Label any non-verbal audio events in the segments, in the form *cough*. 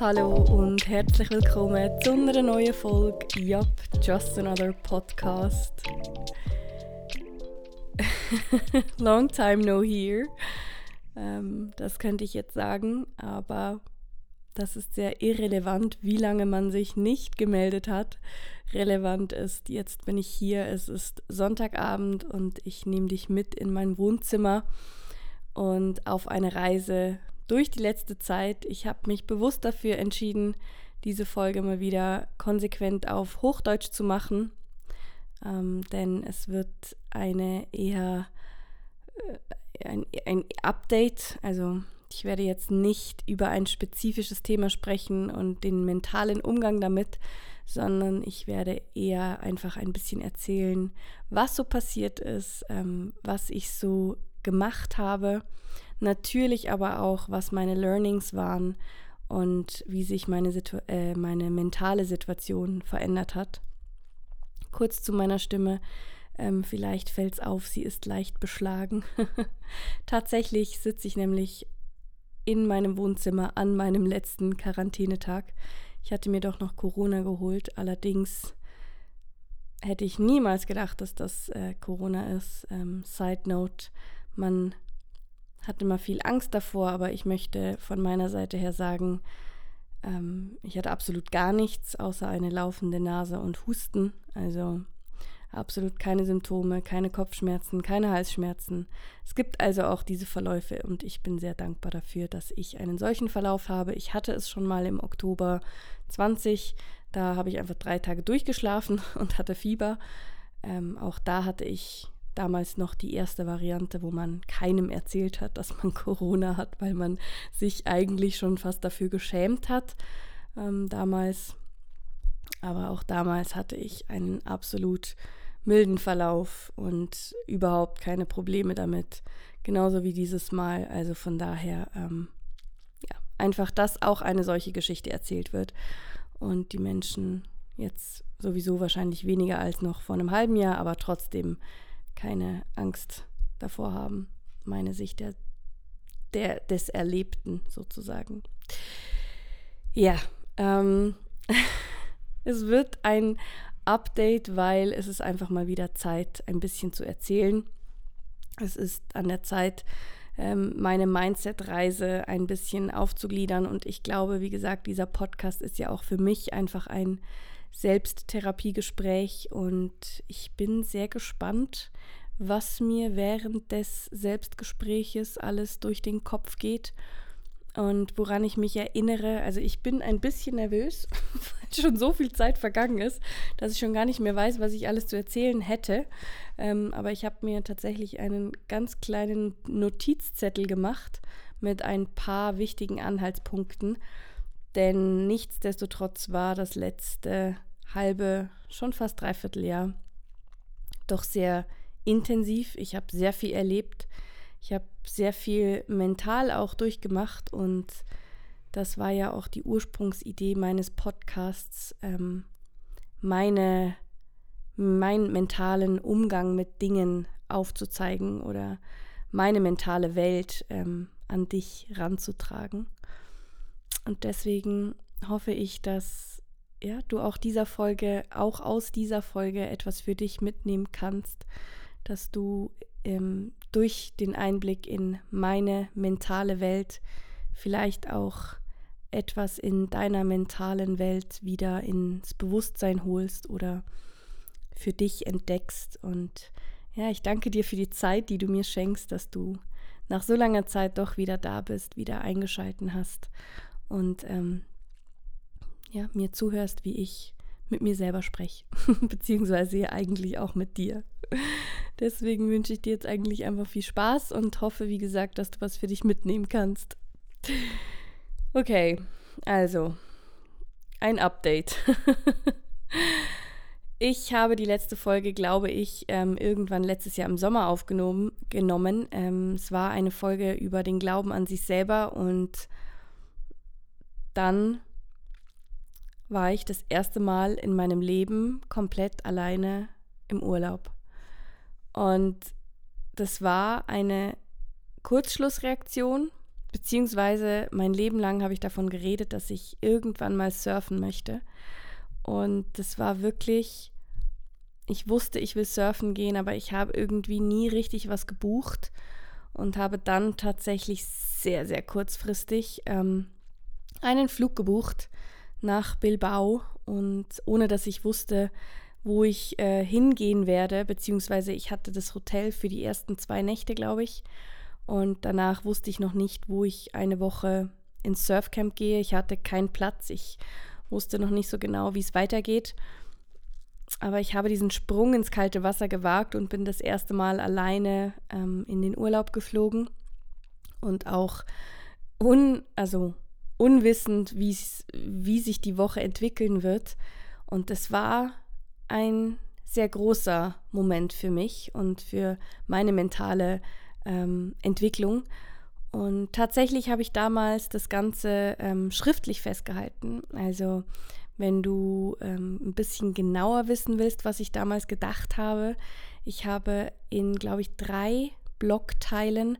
Hallo und herzlich willkommen zu einer neuen Folge Yup, Just Another Podcast. *laughs* Long time no here. Ähm, das könnte ich jetzt sagen, aber das ist sehr irrelevant, wie lange man sich nicht gemeldet hat. Relevant ist, jetzt bin ich hier, es ist Sonntagabend und ich nehme dich mit in mein Wohnzimmer und auf eine Reise durch die letzte Zeit. Ich habe mich bewusst dafür entschieden, diese Folge mal wieder konsequent auf Hochdeutsch zu machen, ähm, denn es wird eine eher äh, ein, ein Update, also ich werde jetzt nicht über ein spezifisches Thema sprechen und den mentalen Umgang damit, sondern ich werde eher einfach ein bisschen erzählen, was so passiert ist, ähm, was ich so gemacht habe Natürlich aber auch, was meine Learnings waren und wie sich meine, Situ äh, meine mentale Situation verändert hat. Kurz zu meiner Stimme. Ähm, vielleicht fällt es auf, sie ist leicht beschlagen. *laughs* Tatsächlich sitze ich nämlich in meinem Wohnzimmer an meinem letzten Quarantänetag. Ich hatte mir doch noch Corona geholt, allerdings hätte ich niemals gedacht, dass das äh, Corona ist. Ähm, Side Note, man hatte immer viel Angst davor, aber ich möchte von meiner Seite her sagen, ähm, ich hatte absolut gar nichts außer eine laufende Nase und Husten. Also absolut keine Symptome, keine Kopfschmerzen, keine Halsschmerzen. Es gibt also auch diese Verläufe und ich bin sehr dankbar dafür, dass ich einen solchen Verlauf habe. Ich hatte es schon mal im Oktober 20. Da habe ich einfach drei Tage durchgeschlafen *laughs* und hatte Fieber. Ähm, auch da hatte ich damals noch die erste Variante, wo man keinem erzählt hat, dass man *laughs* Corona hat, weil man sich eigentlich schon fast dafür geschämt hat ähm, damals. Aber auch damals hatte ich einen absolut milden Verlauf und überhaupt keine Probleme damit. Genauso wie dieses Mal. Also von daher, ähm, ja, einfach, dass auch eine solche Geschichte erzählt wird und die Menschen jetzt sowieso wahrscheinlich weniger als noch vor einem halben Jahr, aber trotzdem keine Angst davor haben. Meine Sicht der, der, des Erlebten sozusagen. Ja, ähm, *laughs* es wird ein Update, weil es ist einfach mal wieder Zeit, ein bisschen zu erzählen. Es ist an der Zeit, ähm, meine Mindset-Reise ein bisschen aufzugliedern. Und ich glaube, wie gesagt, dieser Podcast ist ja auch für mich einfach ein Selbsttherapiegespräch und ich bin sehr gespannt, was mir während des Selbstgespräches alles durch den Kopf geht und woran ich mich erinnere. Also ich bin ein bisschen nervös, *laughs* weil schon so viel Zeit vergangen ist, dass ich schon gar nicht mehr weiß, was ich alles zu erzählen hätte. Ähm, aber ich habe mir tatsächlich einen ganz kleinen Notizzettel gemacht mit ein paar wichtigen Anhaltspunkten. Denn nichtsdestotrotz war das letzte halbe, schon fast dreiviertel Jahr doch sehr intensiv. Ich habe sehr viel erlebt. Ich habe sehr viel mental auch durchgemacht und das war ja auch die Ursprungsidee meines Podcasts, ähm, meine, meinen mentalen Umgang mit Dingen aufzuzeigen oder meine mentale Welt ähm, an dich ranzutragen. Und deswegen hoffe ich, dass ja, du auch dieser Folge, auch aus dieser Folge etwas für dich mitnehmen kannst, dass du ähm, durch den Einblick in meine mentale Welt vielleicht auch etwas in deiner mentalen Welt wieder ins Bewusstsein holst oder für dich entdeckst. Und ja, ich danke dir für die Zeit, die du mir schenkst, dass du nach so langer Zeit doch wieder da bist, wieder eingeschalten hast und ähm, ja, mir zuhörst, wie ich mit mir selber spreche, *laughs* beziehungsweise eigentlich auch mit dir. *laughs* Deswegen wünsche ich dir jetzt eigentlich einfach viel Spaß und hoffe, wie gesagt, dass du was für dich mitnehmen kannst. *laughs* Okay, also ein Update. *laughs* ich habe die letzte Folge, glaube ich, ähm, irgendwann letztes Jahr im Sommer aufgenommen. Genommen. Ähm, es war eine Folge über den Glauben an sich selber und dann war ich das erste Mal in meinem Leben komplett alleine im Urlaub. Und das war eine Kurzschlussreaktion, beziehungsweise mein Leben lang habe ich davon geredet, dass ich irgendwann mal surfen möchte. Und das war wirklich, ich wusste, ich will surfen gehen, aber ich habe irgendwie nie richtig was gebucht und habe dann tatsächlich sehr, sehr kurzfristig ähm, einen Flug gebucht nach Bilbao und ohne dass ich wusste, wo ich äh, hingehen werde, beziehungsweise ich hatte das Hotel für die ersten zwei Nächte, glaube ich. Und danach wusste ich noch nicht, wo ich eine Woche ins Surfcamp gehe. Ich hatte keinen Platz. Ich wusste noch nicht so genau, wie es weitergeht. Aber ich habe diesen Sprung ins kalte Wasser gewagt und bin das erste Mal alleine ähm, in den Urlaub geflogen und auch un, also unwissend, wie sich die Woche entwickeln wird. Und es war ein sehr großer Moment für mich und für meine mentale ähm, Entwicklung. Und tatsächlich habe ich damals das Ganze ähm, schriftlich festgehalten. Also wenn du ähm, ein bisschen genauer wissen willst, was ich damals gedacht habe, ich habe in, glaube ich, drei Blogteilen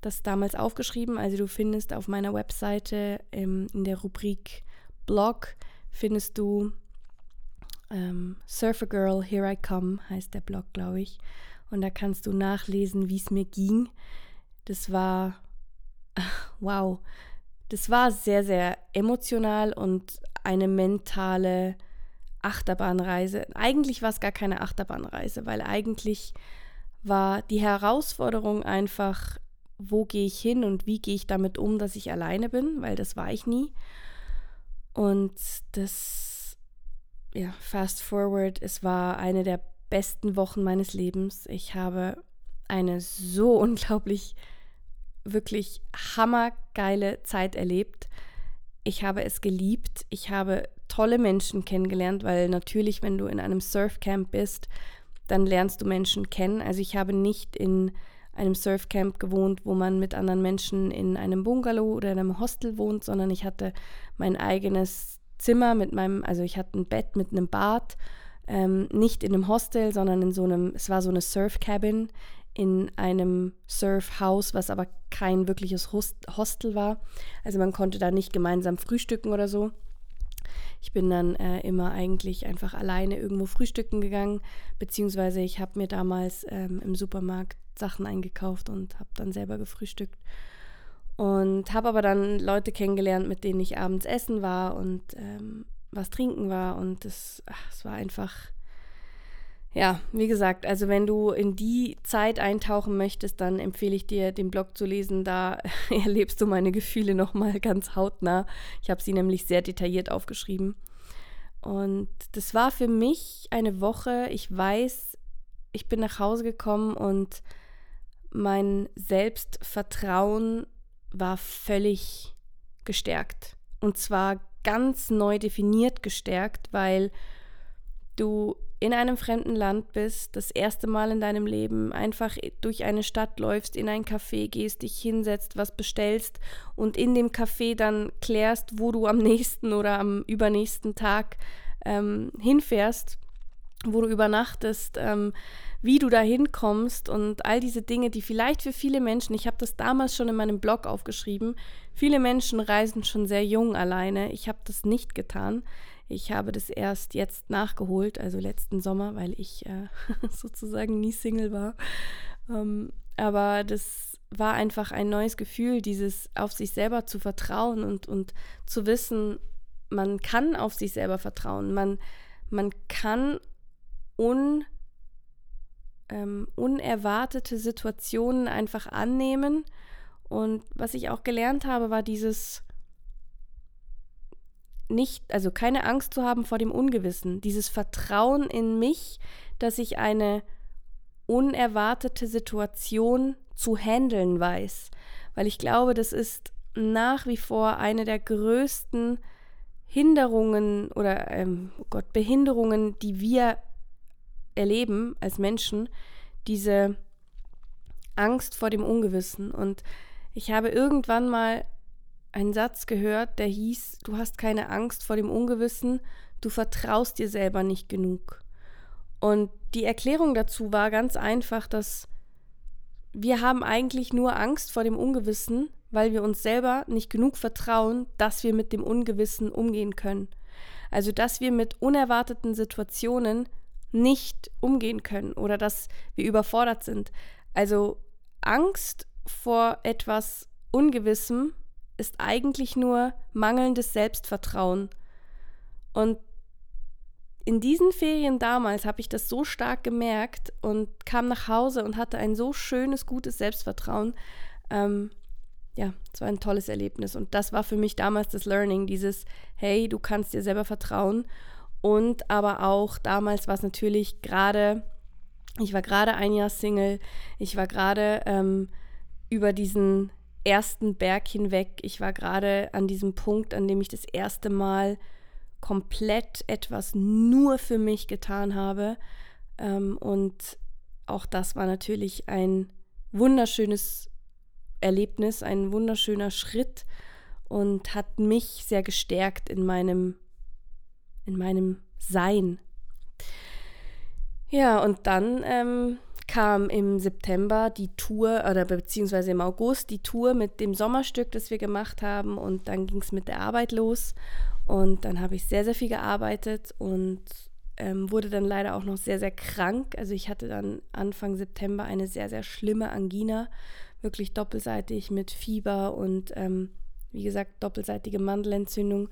das damals aufgeschrieben. Also du findest auf meiner Webseite ähm, in der Rubrik Blog findest du ähm, Surfer Girl, Here I Come heißt der Blog, glaube ich. Und da kannst du nachlesen, wie es mir ging. Das war, *laughs* wow, das war sehr, sehr emotional und eine mentale Achterbahnreise. Eigentlich war es gar keine Achterbahnreise, weil eigentlich war die Herausforderung einfach, wo gehe ich hin und wie gehe ich damit um, dass ich alleine bin, weil das war ich nie. Und das ja, fast forward, es war eine der besten Wochen meines Lebens. Ich habe eine so *laughs* unglaublich, wirklich hammergeile Zeit erlebt. Ich habe es geliebt. Ich habe tolle Menschen kennengelernt, weil natürlich, wenn du in einem Surfcamp bist, dann lernst du Menschen kennen. Also ich habe nicht in einem Surfcamp gewohnt, wo man mit anderen Menschen in einem Bungalow oder in einem Hostel wohnt, sondern ich hatte mein eigenes Zimmer mit meinem, also ich hatte ein Bett mit einem Bad, ähm, nicht in einem Hostel, sondern in so einem, es war so eine Surf-Cabin in einem Surfhaus, was aber kein wirkliches Host Hostel war. Also man konnte da nicht gemeinsam frühstücken oder so. Ich bin dann äh, immer eigentlich einfach alleine irgendwo frühstücken gegangen, beziehungsweise ich habe mir damals ähm, im Supermarkt Sachen eingekauft und habe dann selber gefrühstückt. Und habe aber dann Leute kennengelernt, mit denen ich abends essen war und ähm, was trinken war. Und es war einfach, ja, wie gesagt, also wenn du in die Zeit eintauchen möchtest, dann empfehle ich dir, den Blog zu lesen. Da *laughs* erlebst du meine Gefühle nochmal ganz hautnah. Ich habe sie nämlich sehr detailliert aufgeschrieben. Und das war für mich eine Woche. Ich weiß, ich bin nach Hause gekommen und mein Selbstvertrauen war völlig gestärkt. Und zwar ganz neu definiert gestärkt, weil du in einem fremden Land bist, das erste Mal in deinem Leben einfach durch eine Stadt läufst, in ein Café gehst, dich hinsetzt, was bestellst und in dem Café dann klärst, wo du am nächsten oder am übernächsten Tag ähm, hinfährst, wo du übernachtest, ähm, wie du da hinkommst und all diese Dinge, die vielleicht für viele Menschen, ich habe das damals schon in meinem Blog aufgeschrieben, viele Menschen reisen schon sehr jung alleine. Ich habe das nicht getan. Ich habe das erst jetzt nachgeholt, also letzten Sommer, weil ich äh, *laughs* sozusagen nie Single war. Ähm, aber das war einfach ein neues Gefühl, dieses auf sich selber zu vertrauen und, und zu wissen, man kann auf sich selber vertrauen. Man, man kann un ähm, unerwartete Situationen einfach annehmen. Und was ich auch gelernt habe, war dieses nicht, also keine Angst zu haben vor dem Ungewissen, dieses Vertrauen in mich, dass ich eine unerwartete Situation zu handeln weiß. Weil ich glaube, das ist nach wie vor eine der größten Hinderungen oder ähm, oh Gott, Behinderungen, die wir erleben als Menschen, diese Angst vor dem Ungewissen. Und ich habe irgendwann mal einen Satz gehört, der hieß, du hast keine Angst vor dem Ungewissen, du vertraust dir selber nicht genug. Und die Erklärung dazu war ganz einfach, dass wir haben eigentlich nur Angst vor dem Ungewissen, weil wir uns selber nicht genug vertrauen, dass wir mit dem Ungewissen umgehen können. Also dass wir mit unerwarteten Situationen nicht umgehen können oder dass wir überfordert sind. Also Angst vor etwas Ungewissem ist eigentlich nur mangelndes Selbstvertrauen. Und in diesen Ferien damals habe ich das so stark gemerkt und kam nach Hause und hatte ein so schönes, gutes Selbstvertrauen. Ähm, ja, es war ein tolles Erlebnis. Und das war für mich damals das Learning, dieses, hey, du kannst dir selber vertrauen. Und aber auch damals war es natürlich gerade, ich war gerade ein Jahr Single, ich war gerade ähm, über diesen ersten Berg hinweg, ich war gerade an diesem Punkt, an dem ich das erste Mal komplett etwas nur für mich getan habe. Ähm, und auch das war natürlich ein wunderschönes Erlebnis, ein wunderschöner Schritt und hat mich sehr gestärkt in meinem, in meinem Sein. Ja, und dann ähm, kam im September die Tour, oder beziehungsweise im August die Tour mit dem Sommerstück, das wir gemacht haben. Und dann ging es mit der Arbeit los. Und dann habe ich sehr, sehr viel gearbeitet und ähm, wurde dann leider auch noch sehr, sehr krank. Also ich hatte dann Anfang September eine sehr, sehr schlimme Angina, wirklich doppelseitig mit Fieber und ähm, wie gesagt doppelseitige Mandelentzündung.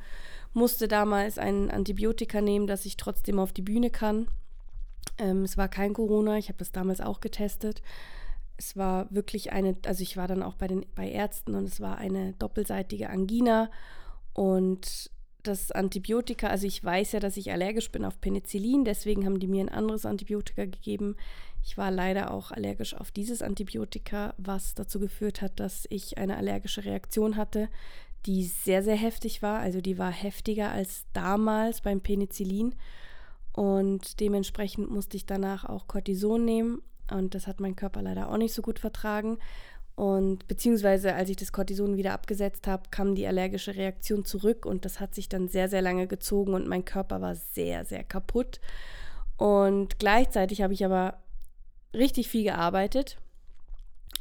Musste damals ein Antibiotika nehmen, dass ich trotzdem auf die Bühne kann. Ähm, es war kein Corona, ich habe das damals auch getestet. Es war wirklich eine, also ich war dann auch bei den bei Ärzten und es war eine doppelseitige Angina und das Antibiotika, also ich weiß ja, dass ich allergisch bin auf Penicillin, deswegen haben die mir ein anderes Antibiotika gegeben. Ich war leider auch allergisch auf dieses Antibiotika, was dazu geführt hat, dass ich eine allergische Reaktion hatte, die sehr, sehr heftig war. Also die war heftiger als damals beim Penicillin. Und dementsprechend musste ich danach auch Cortison nehmen. Und das hat mein Körper leider auch nicht so gut vertragen. Und beziehungsweise als ich das Cortison wieder abgesetzt habe, kam die allergische Reaktion zurück und das hat sich dann sehr, sehr lange gezogen und mein Körper war sehr, sehr kaputt. Und gleichzeitig habe ich aber richtig viel gearbeitet.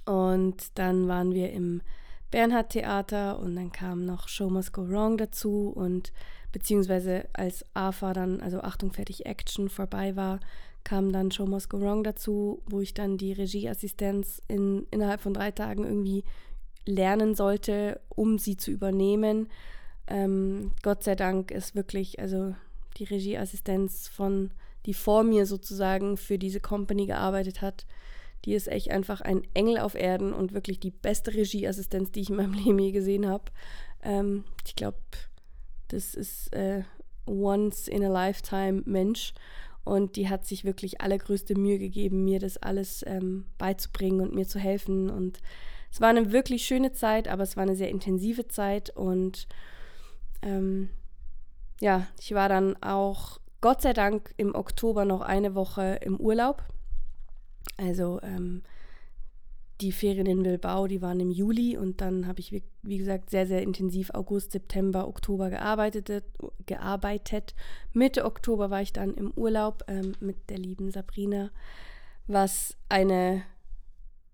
Und dann waren wir im Bernhard Theater und dann kam noch Show Must Go Wrong dazu und beziehungsweise als AFA dann, also Achtung, fertig, Action vorbei war, kam dann Show Must Go Wrong dazu, wo ich dann die Regieassistenz in, innerhalb von drei Tagen irgendwie lernen sollte, um sie zu übernehmen. Ähm, Gott sei Dank ist wirklich, also die Regieassistenz von, die vor mir sozusagen für diese Company gearbeitet hat, die ist echt einfach ein Engel auf Erden und wirklich die beste Regieassistenz, die ich in meinem *laughs* Leben je gesehen habe. Ähm, ich glaube, das ist äh, once in a lifetime Mensch. Und die hat sich wirklich allergrößte Mühe gegeben, mir das alles ähm, beizubringen und mir zu helfen. Und es war eine wirklich schöne Zeit, aber es war eine sehr intensive Zeit. Und ähm, ja, ich war dann auch Gott sei Dank im Oktober noch eine Woche im Urlaub. Also ähm, die Ferien in Bilbao, die waren im Juli und dann habe ich, wie gesagt, sehr, sehr intensiv August, September, Oktober gearbeitet. gearbeitet. Mitte Oktober war ich dann im Urlaub ähm, mit der lieben Sabrina, was eine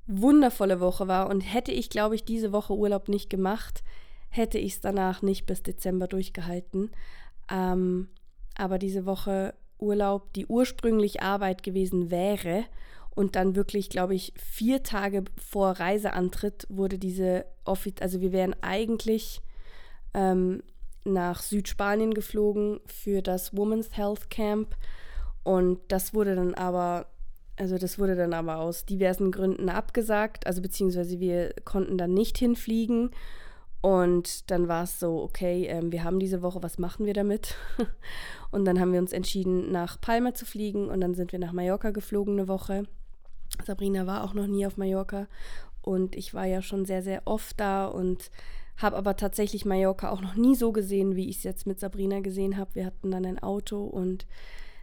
wundervolle Woche war. Und hätte ich, glaube ich, diese Woche Urlaub nicht gemacht, hätte ich es danach nicht bis Dezember durchgehalten. Ähm, aber diese Woche Urlaub, die ursprünglich Arbeit gewesen wäre, und dann wirklich, glaube ich, vier Tage vor Reiseantritt wurde diese Office, also wir wären eigentlich ähm, nach Südspanien geflogen für das Women's Health Camp. Und das wurde dann aber, also das wurde dann aber aus diversen Gründen abgesagt. Also beziehungsweise wir konnten dann nicht hinfliegen. Und dann war es so, okay, ähm, wir haben diese Woche, was machen wir damit? *laughs* und dann haben wir uns entschieden, nach Palma zu fliegen und dann sind wir nach Mallorca geflogen eine Woche. Sabrina war auch noch nie auf Mallorca und ich war ja schon sehr, sehr oft da und habe aber tatsächlich Mallorca auch noch nie so gesehen, wie ich es jetzt mit Sabrina gesehen habe. Wir hatten dann ein Auto und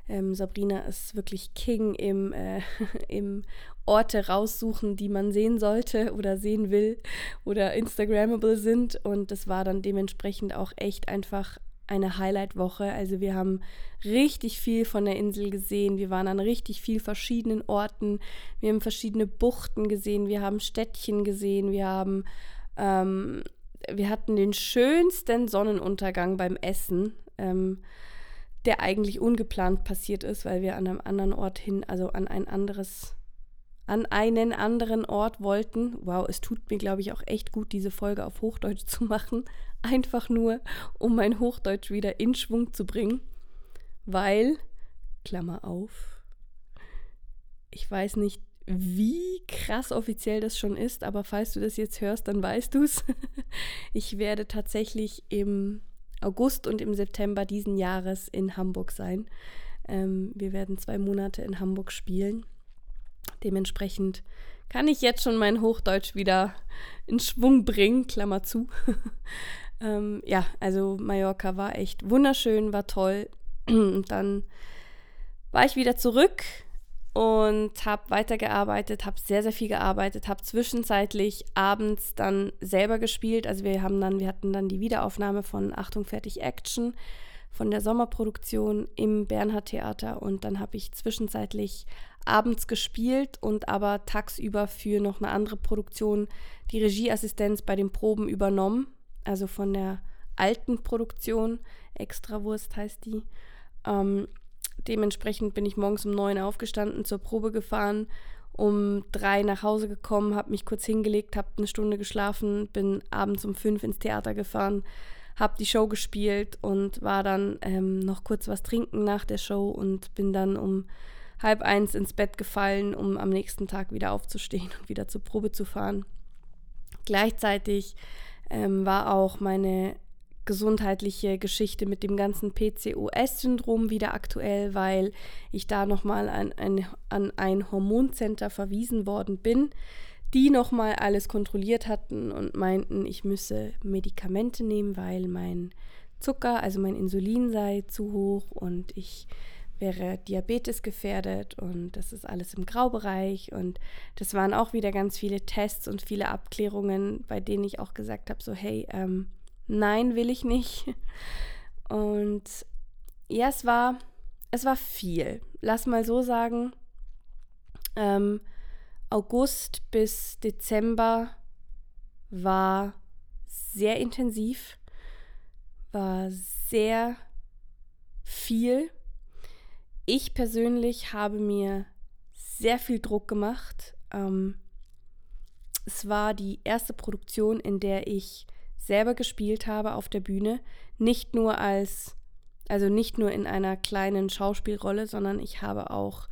Ähm, Sabrina ist wirklich King im, äh, *laughs* im Orte raussuchen, die man sehen sollte *laughs* oder sehen will oder Instagrammable sind. Und das war dann dementsprechend auch echt einfach eine Highlight-Woche. Also wir haben richtig viel von der Insel gesehen. Wir waren an richtig vielen verschiedenen Orten. Wir haben verschiedene Buchten gesehen. Wir haben Städtchen gesehen. Wir haben ähm, wir hatten den schönsten Sonnenuntergang beim Essen, ähm, der eigentlich ungeplant passiert ist, weil wir an einem anderen Ort hin, also an ein anderes an einen anderen Ort wollten. Wow, es tut mir, glaube ich, auch echt gut, diese Folge auf Hochdeutsch zu machen. Einfach nur, um mein Hochdeutsch wieder in Schwung zu bringen. Weil, Klammer auf, ich weiß nicht, wie krass offiziell das schon ist, aber falls du das jetzt hörst, dann weißt du es. *laughs* Ich werde tatsächlich im August und im September diesen Jahres in Hamburg sein. Ähm, wir werden zwei Monate in Hamburg spielen Dementsprechend kann ich jetzt schon mein Hochdeutsch wieder in Schwung bringen, Klammer zu. *laughs* ähm, ja, also Mallorca war echt wunderschön, war toll. *clears throat* Und dann war ich wieder zurück und habe weitergearbeitet, habe sehr, sehr viel gearbeitet, habe zwischenzeitlich abends dann selber gespielt. Also wir haben dann, wir hatten dann die Wiederaufnahme von Achtung, fertig, Action von der Sommerproduktion im Bernhard Theater und dann habe ich zwischenzeitlich abends gespielt und aber tagsüber für noch eine andere Produktion die Regieassistenz bei den Proben übernommen. Also von der alten Produktion, Extrawurst heißt die. Ähm, dementsprechend bin ich morgens um neun aufgestanden, zur Probe gefahren, um drei nach Hause gekommen, habe mich kurz hingelegt, habe eine Stunde geschlafen, bin abends um fünf ins Theater gefahren, habe die Show gespielt und war dann ähm, noch kurz was trinken nach der Show und bin dann um halb eins ins Bett gefallen, um am nächsten Tag wieder aufzustehen und wieder zur Probe zu fahren. Gleichzeitig ähm, war auch meine gesundheitliche Geschichte mit dem ganzen PCOS-Syndrom wieder aktuell, weil ich da nochmal an ein, an ein Hormoncenter verwiesen worden bin, die nochmal alles kontrolliert hatten und meinten, ich müsse Medikamente nehmen, weil mein Zucker, also mein Insulin sei zu hoch und ich wäre Diabetes gefährdet und das ist alles im Graubereich. Und das waren auch wieder ganz viele Tests und viele Abklärungen, bei denen ich auch gesagt habe, so hey, ähm, nein, will ich nicht. *laughs* Und ja, es war, es war viel. Lass mal so sagen, ähm, August bis Dezember war sehr intensiv, war sehr viel ich persönlich habe mir sehr viel Druck gemacht. Ähm, es war die erste Produktion, in der ich selber gespielt habe auf der Bühne. Nicht nur als, also nicht nur in einer kleinen Schauspielrolle, sondern ich habe auch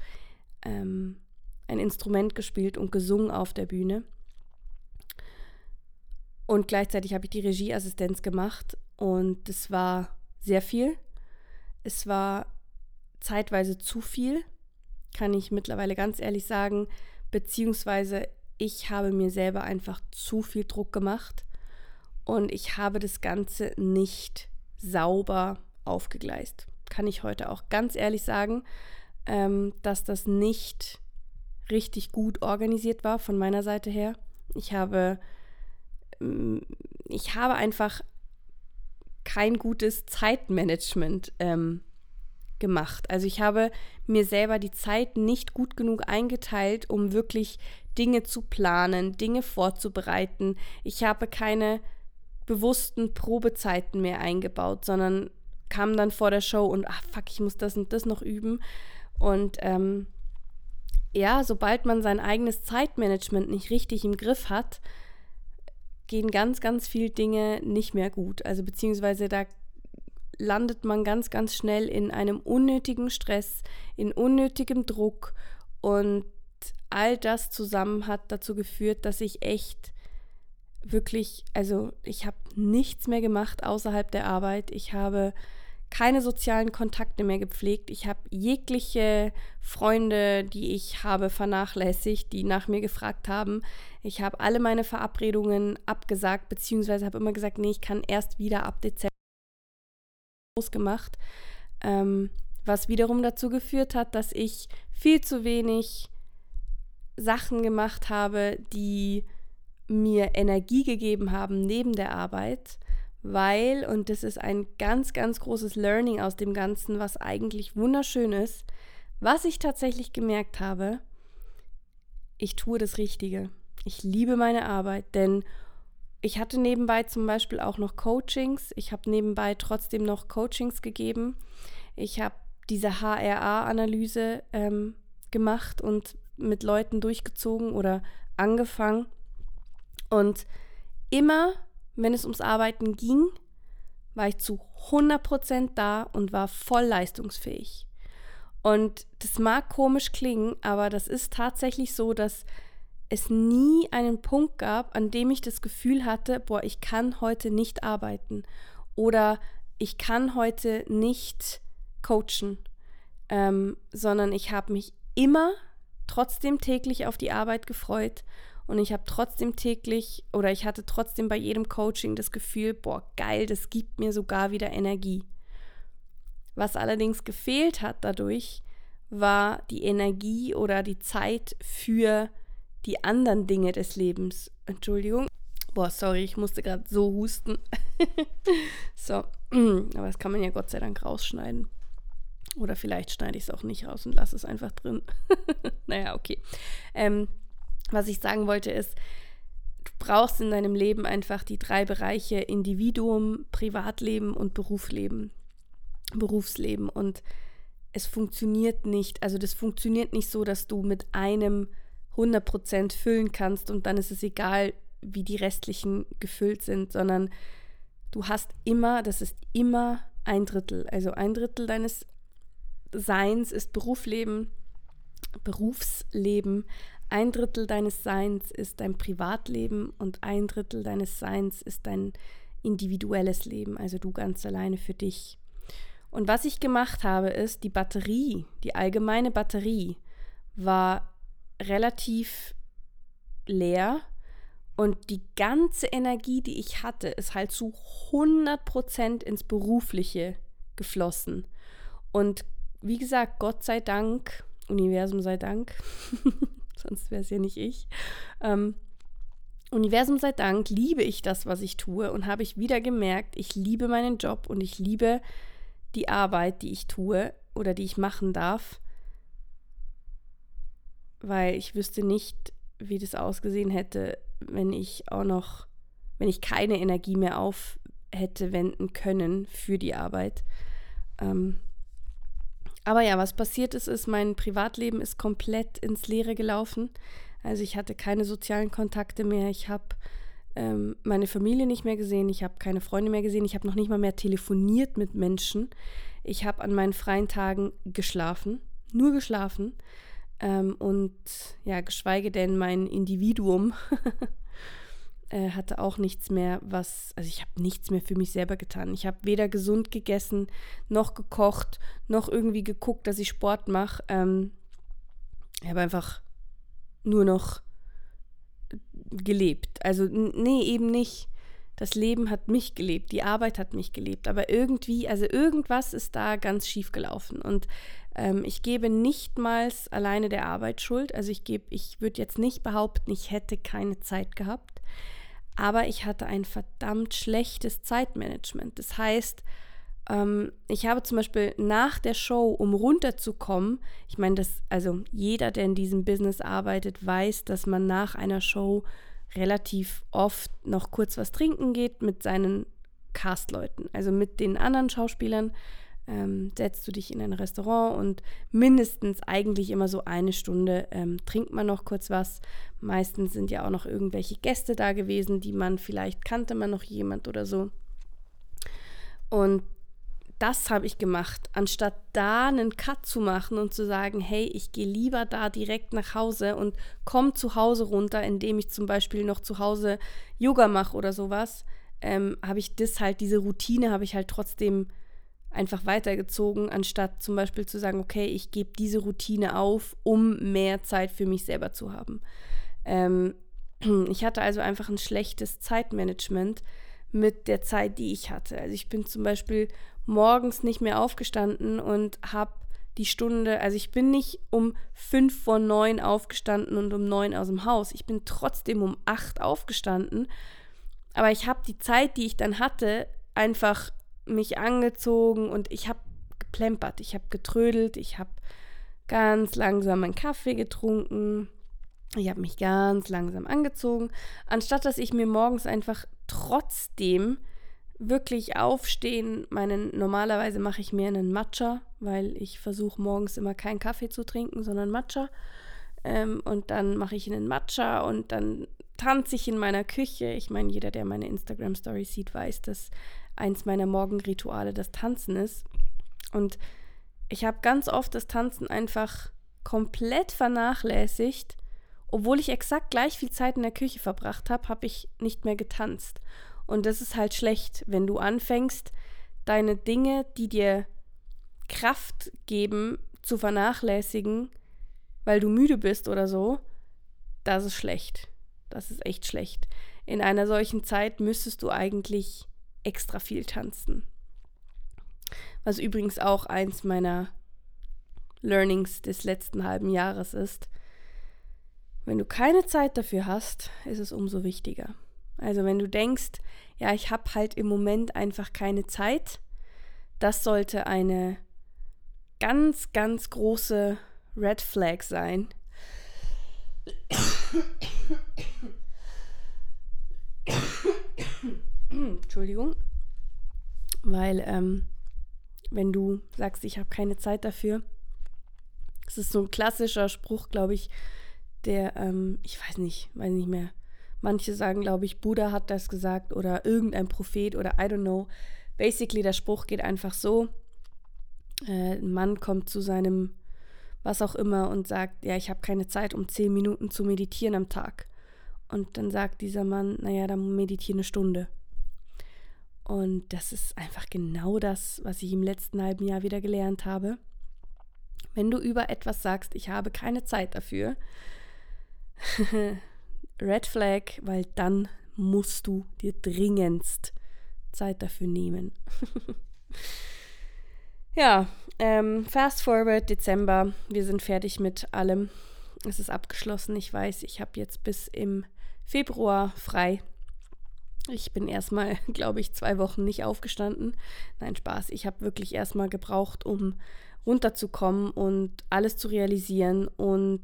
ähm, ein Instrument gespielt und gesungen auf der Bühne. Und gleichzeitig habe ich die Regieassistenz gemacht und es war sehr viel. Es war zeitweise zu viel, kann ich mittlerweile ganz ehrlich sagen, beziehungsweise ich habe mir selber einfach zu viel Druck gemacht und ich habe das Ganze nicht sauber aufgegleist. Kann ich heute auch ganz ehrlich sagen, ähm, dass das nicht richtig gut organisiert war von meiner Seite her. Ich habe, ähm, ich habe einfach kein gutes Zeitmanagement ähm, gemacht. Also ich habe mir selber die Zeit nicht gut genug eingeteilt, um wirklich Dinge zu planen, Dinge vorzubereiten. Ich habe keine bewussten Probezeiten mehr eingebaut, sondern kam dann vor der Show und ach fuck, ich muss das und das noch üben. Und ähm, ja, sobald man sein eigenes Zeitmanagement nicht richtig im Griff hat, gehen ganz, ganz viele Dinge nicht mehr gut. Also beziehungsweise da landet man ganz, ganz schnell in einem unnötigen Stress, in unnötigem Druck und all das zusammen hat dazu geführt, dass ich echt wirklich, also ich habe nichts mehr gemacht außerhalb der Arbeit. Ich habe keine sozialen Kontakte mehr gepflegt. Ich habe jegliche Freunde, die ich habe, vernachlässigt, die nach mir gefragt haben. Ich habe alle meine Verabredungen abgesagt, beziehungsweise habe immer gesagt, nee, ich kann erst wieder ab Dezember ausgemacht. Ähm, was wiederum dazu geführt hat, dass ich viel zu wenig Sachen gemacht habe, die mir Energie gegeben haben neben der Arbeit, weil, und das ist ein ganz, ganz großes Learning aus dem Ganzen, was eigentlich wunderschön ist, was ich tatsächlich gemerkt habe, ich tue das Richtige. Ich liebe meine Arbeit, denn ich hatte nebenbei zum Beispiel auch noch Coachings. Ich habe nebenbei trotzdem noch Coachings gegeben. Ich habe diese HRA-Analyse ähm, gemacht und mit Leuten durchgezogen oder angefangen. Und immer, wenn es ums Arbeiten ging, war ich zu 100% da und war voll leistungsfähig. Und das mag komisch klingen, aber das ist tatsächlich so, dass es nie einen Punkt gab, an dem ich das Gefühl hatte, boah, ich kann heute nicht arbeiten oder ich kann heute nicht coachen, ähm, sondern ich habe mich immer trotzdem täglich auf die Arbeit gefreut und ich habe trotzdem täglich oder ich hatte trotzdem bei jedem Coaching das Gefühl, boah, geil, das gibt mir sogar wieder Energie. Was allerdings gefehlt hat dadurch, war die Energie oder die Zeit für die anderen Dinge des Lebens. Entschuldigung. Boah, sorry, ich musste gerade so husten. *laughs* so, *clears throat* aber das kann man ja Gott sei Dank rausschneiden. Oder vielleicht schneide ich es auch nicht raus und lasse es einfach drin. *laughs* naja, okay. Ähm, was ich sagen wollte ist, du brauchst in deinem Leben einfach die drei Bereiche Individuum, Privatleben und Berufsleben. Berufsleben. Und es funktioniert nicht, also das funktioniert nicht so, dass du mit einem 100% füllen kannst und dann ist es egal, wie die restlichen gefüllt sind, sondern du hast immer, das ist immer ein Drittel. Also ein Drittel deines Seins ist Berufsleben, Berufsleben, ein Drittel deines Seins ist dein Privatleben und ein Drittel deines Seins ist dein individuelles Leben, also du ganz alleine für dich. Und was ich gemacht habe, ist, die Batterie, die allgemeine Batterie, war relativ leer und die ganze Energie, die ich hatte, ist halt zu 100% ins Berufliche geflossen. Und wie gesagt, Gott sei Dank, Universum sei Dank, *laughs* sonst wäre es ja nicht ich. Ähm, Universum sei Dank liebe ich das, was ich tue und habe ich wieder gemerkt, ich liebe meinen Job und ich liebe die Arbeit, die ich tue oder die ich machen darf, weil ich wüsste nicht, wie das ausgesehen hätte, wenn ich auch noch, wenn ich keine Energie mehr auf hätte wenden können für die Arbeit. Ähm, aber ja, was passiert ist, ist, mein Privatleben ist komplett ins Leere gelaufen. Also ich hatte keine sozialen Kontakte mehr. Ich habe ähm, meine Familie nicht mehr gesehen, ich habe keine Freunde mehr gesehen, ich habe noch nicht mal mehr telefoniert mit Menschen. Ich habe an meinen freien Tagen geschlafen, nur geschlafen. Ähm, und ja, geschweige denn mein Individuum *laughs* äh, hatte auch nichts mehr, was, also ich habe nichts mehr für mich selber getan. Ich habe weder gesund gegessen, noch gekocht, noch irgendwie geguckt, dass ich Sport mache. Ähm, ich habe einfach nur noch gelebt. Also, nee, eben nicht. Das Leben hat mich gelebt, die Arbeit hat mich gelebt, aber irgendwie, also irgendwas ist da ganz schief gelaufen. Und ähm, ich gebe nichtmals alleine der Arbeit Schuld. Also ich gebe, ich würde jetzt nicht behaupten, ich hätte keine Zeit gehabt, aber ich hatte ein verdammt schlechtes Zeitmanagement. Das heißt, ähm, ich habe zum Beispiel nach der Show, um runterzukommen, ich meine, das, also jeder, der in diesem Business arbeitet, weiß, dass man nach einer Show relativ oft noch kurz was trinken geht mit seinen Castleuten, also mit den anderen Schauspielern. Ähm, setzt du dich in ein Restaurant und mindestens eigentlich immer so eine Stunde ähm, trinkt man noch kurz was. Meistens sind ja auch noch irgendwelche Gäste da gewesen, die man vielleicht kannte man noch jemand oder so. Und das habe ich gemacht, anstatt da einen Cut zu machen und zu sagen, hey, ich gehe lieber da direkt nach Hause und komme zu Hause runter, indem ich zum Beispiel noch zu Hause Yoga mache oder sowas, ähm, habe ich das halt, diese Routine habe ich halt trotzdem einfach weitergezogen, anstatt zum Beispiel zu sagen, okay, ich gebe diese Routine auf, um mehr Zeit für mich selber zu haben. Ähm, *clears throat* ich hatte also einfach ein schlechtes Zeitmanagement mit der Zeit, die ich hatte. Also ich bin zum Beispiel morgens nicht mehr aufgestanden und habe die Stunde, also ich bin nicht um fünf vor neun aufgestanden und um neun aus dem Haus. Ich bin trotzdem um acht aufgestanden. Aber ich habe die Zeit, die ich dann hatte, einfach mich angezogen und ich habe geplempert, ich habe getrödelt, ich habe ganz langsam einen Kaffee getrunken, ich habe mich ganz langsam angezogen, anstatt dass ich mir morgens einfach trotzdem wirklich aufstehen, meinen normalerweise mache ich mir einen Matcha, weil ich versuche morgens immer keinen Kaffee zu trinken, sondern Matcha. Ähm, und dann mache ich einen Matcha und dann tanze ich in meiner Küche. Ich meine, jeder, der meine Instagram Story sieht, weiß, dass eins meiner Morgenrituale das Tanzen ist. Und ich habe ganz oft das Tanzen einfach komplett vernachlässigt. Obwohl ich exakt gleich viel Zeit in der Küche verbracht habe, habe ich nicht mehr getanzt. Und das ist halt schlecht, wenn du anfängst, deine Dinge, die dir Kraft geben, zu vernachlässigen, weil du müde bist oder so. Das ist schlecht. Das ist echt schlecht. In einer solchen Zeit müsstest du eigentlich extra viel tanzen. Was übrigens auch eins meiner Learnings des letzten halben Jahres ist. Wenn du keine Zeit dafür hast, ist es umso wichtiger. Also wenn du denkst, ja, ich habe halt im Moment einfach keine Zeit, das sollte eine ganz, ganz große Red Flag sein. Entschuldigung. Weil ähm, wenn du sagst, ich habe keine Zeit dafür, das ist so ein klassischer Spruch, glaube ich, der, ähm, ich weiß nicht, weiß nicht mehr. Manche sagen, glaube ich, Buddha hat das gesagt oder irgendein Prophet oder I don't know. Basically, der Spruch geht einfach so: äh, Ein Mann kommt zu seinem was auch immer und sagt, ja, ich habe keine Zeit, um zehn Minuten zu meditieren am Tag. Und dann sagt dieser Mann, naja, dann meditiere eine Stunde. Und das ist einfach genau das, was ich im letzten halben Jahr wieder gelernt habe. Wenn du über etwas sagst, ich habe keine Zeit dafür, *laughs* Red Flag, weil dann musst du dir dringendst Zeit dafür nehmen. *laughs* ja, ähm, fast forward Dezember. Wir sind fertig mit allem. Es ist abgeschlossen. Ich weiß, ich habe jetzt bis im Februar frei. Ich bin erstmal, *laughs* glaube ich, zwei Wochen nicht aufgestanden. Nein, Spaß. Ich habe wirklich erstmal gebraucht, um runterzukommen und alles zu realisieren und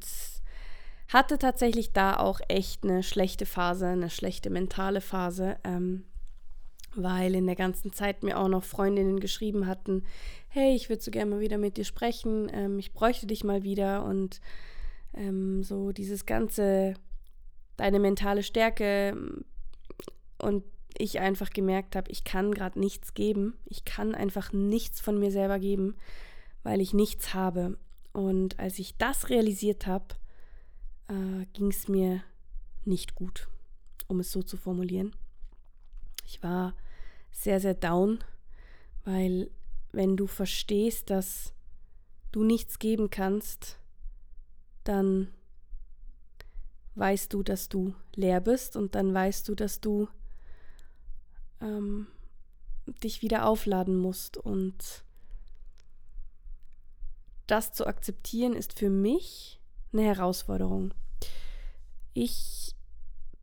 hatte tatsächlich da auch echt eine schlechte Phase, eine schlechte mentale Phase, ähm, weil in der ganzen Zeit mir auch noch Freundinnen geschrieben hatten, hey, ich würde so gerne mal wieder mit dir sprechen, ähm, ich bräuchte dich mal wieder und ähm, so dieses ganze, deine mentale Stärke und ich einfach gemerkt habe, ich kann gerade nichts geben. Ich kann einfach nichts von mir selber geben, weil ich nichts habe. Und als ich das realisiert habe, äh, ging es mir nicht gut, um es so zu formulieren. Ich war sehr, sehr down, weil wenn du verstehst, dass du nichts geben kannst, dann weißt du, dass du leer bist und dann weißt du, dass du ähm, dich wieder aufladen musst. Und das zu akzeptieren ist für mich eine Herausforderung. Ich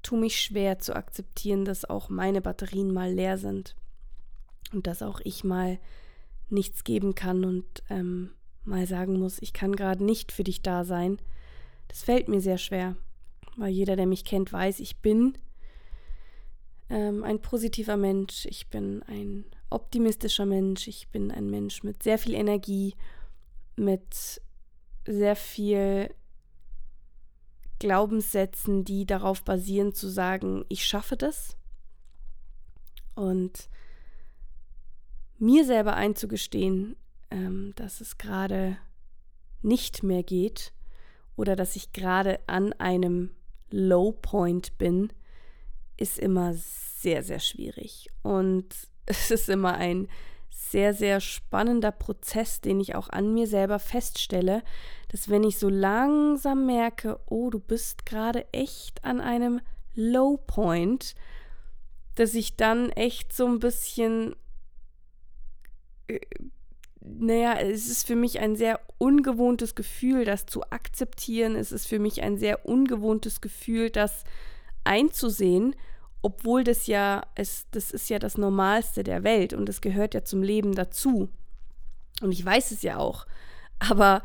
tue mich schwer zu akzeptieren, dass auch meine Batterien mal leer sind und dass auch ich mal nichts geben kann und ähm, mal sagen muss, ich kann gerade nicht für dich da sein. Das fällt mir sehr schwer, weil jeder, der mich kennt, weiß, ich bin ähm, ein positiver Mensch, ich bin ein optimistischer Mensch, ich bin ein Mensch mit sehr viel Energie, mit sehr viel Glaubenssätzen, die darauf basieren, zu sagen, ich schaffe das. Und mir selber einzugestehen, ähm, dass es gerade nicht mehr geht oder dass ich gerade an einem Low Point bin, ist immer sehr, sehr schwierig. Und *laughs* es ist immer ein sehr, sehr spannender Prozess, den ich auch an mir selber feststelle, dass wenn ich so langsam merke, oh, du bist gerade echt an einem Low Point, dass ich dann echt so ein bisschen äh, naja, es ist für mich ein sehr ungewohntes Gefühl, das zu akzeptieren. Es ist für mich ein sehr ungewohntes Gefühl, das einzusehen, obwohl das ja, es, das ist ja das Normalste der Welt und es gehört ja zum Leben dazu. Und ich weiß es ja auch. Aber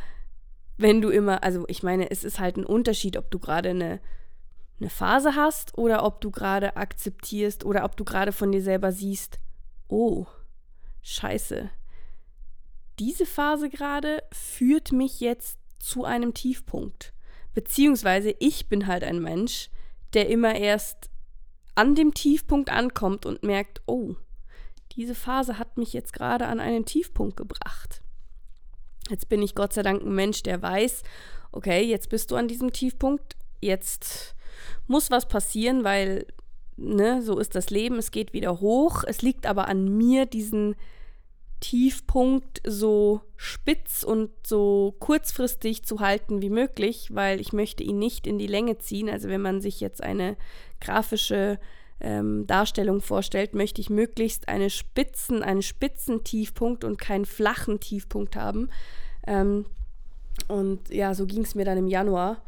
wenn du immer, also ich meine, es ist halt ein Unterschied, ob du gerade eine, eine Phase hast oder ob du gerade akzeptierst oder ob du gerade von dir selber siehst, oh, scheiße, diese Phase gerade führt mich jetzt zu einem Tiefpunkt. Beziehungsweise ich bin halt ein Mensch, der immer erst an dem Tiefpunkt ankommt und merkt, oh, diese Phase hat mich jetzt gerade an einen Tiefpunkt gebracht. Jetzt bin ich Gott sei Dank ein Mensch, der weiß, okay, jetzt bist du an diesem Tiefpunkt, jetzt muss was passieren, weil, ne, so ist das Leben, es geht wieder hoch. Es liegt aber an mir, diesen Tiefpunkt so spitz und so kurzfristig zu halten wie möglich, weil ich möchte ihn nicht in die Länge ziehen. Also wenn man sich jetzt eine grafische ähm, Darstellung vorstellt, möchte ich möglichst eine Spitzen, einen spitzen Tiefpunkt und keinen flachen Tiefpunkt haben. Ähm, und ja, so ging es mir dann im Januar,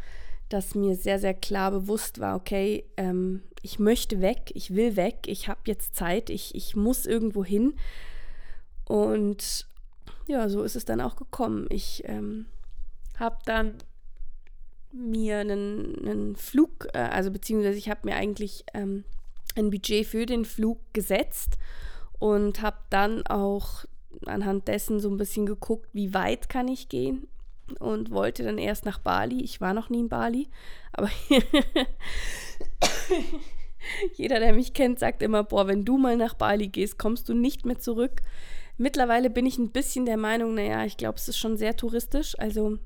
dass mir sehr, sehr klar bewusst war, okay, ähm, ich möchte weg, ich will weg, ich habe jetzt Zeit, ich, ich muss irgendwo hin. Und ja, so ist es dann auch gekommen. Ich ähm, habe dann mir einen, einen Flug, äh, also beziehungsweise ich habe mir eigentlich ähm, ein Budget für den Flug gesetzt und habe dann auch anhand dessen so ein bisschen geguckt, wie weit kann ich gehen und wollte dann erst nach Bali. Ich war noch nie in Bali, aber *laughs* jeder, der mich kennt, sagt immer, boah, wenn du mal nach Bali gehst, kommst du nicht mehr zurück. Mittlerweile bin ich ein bisschen der Meinung, naja, ich glaube, es ist schon sehr touristisch. Also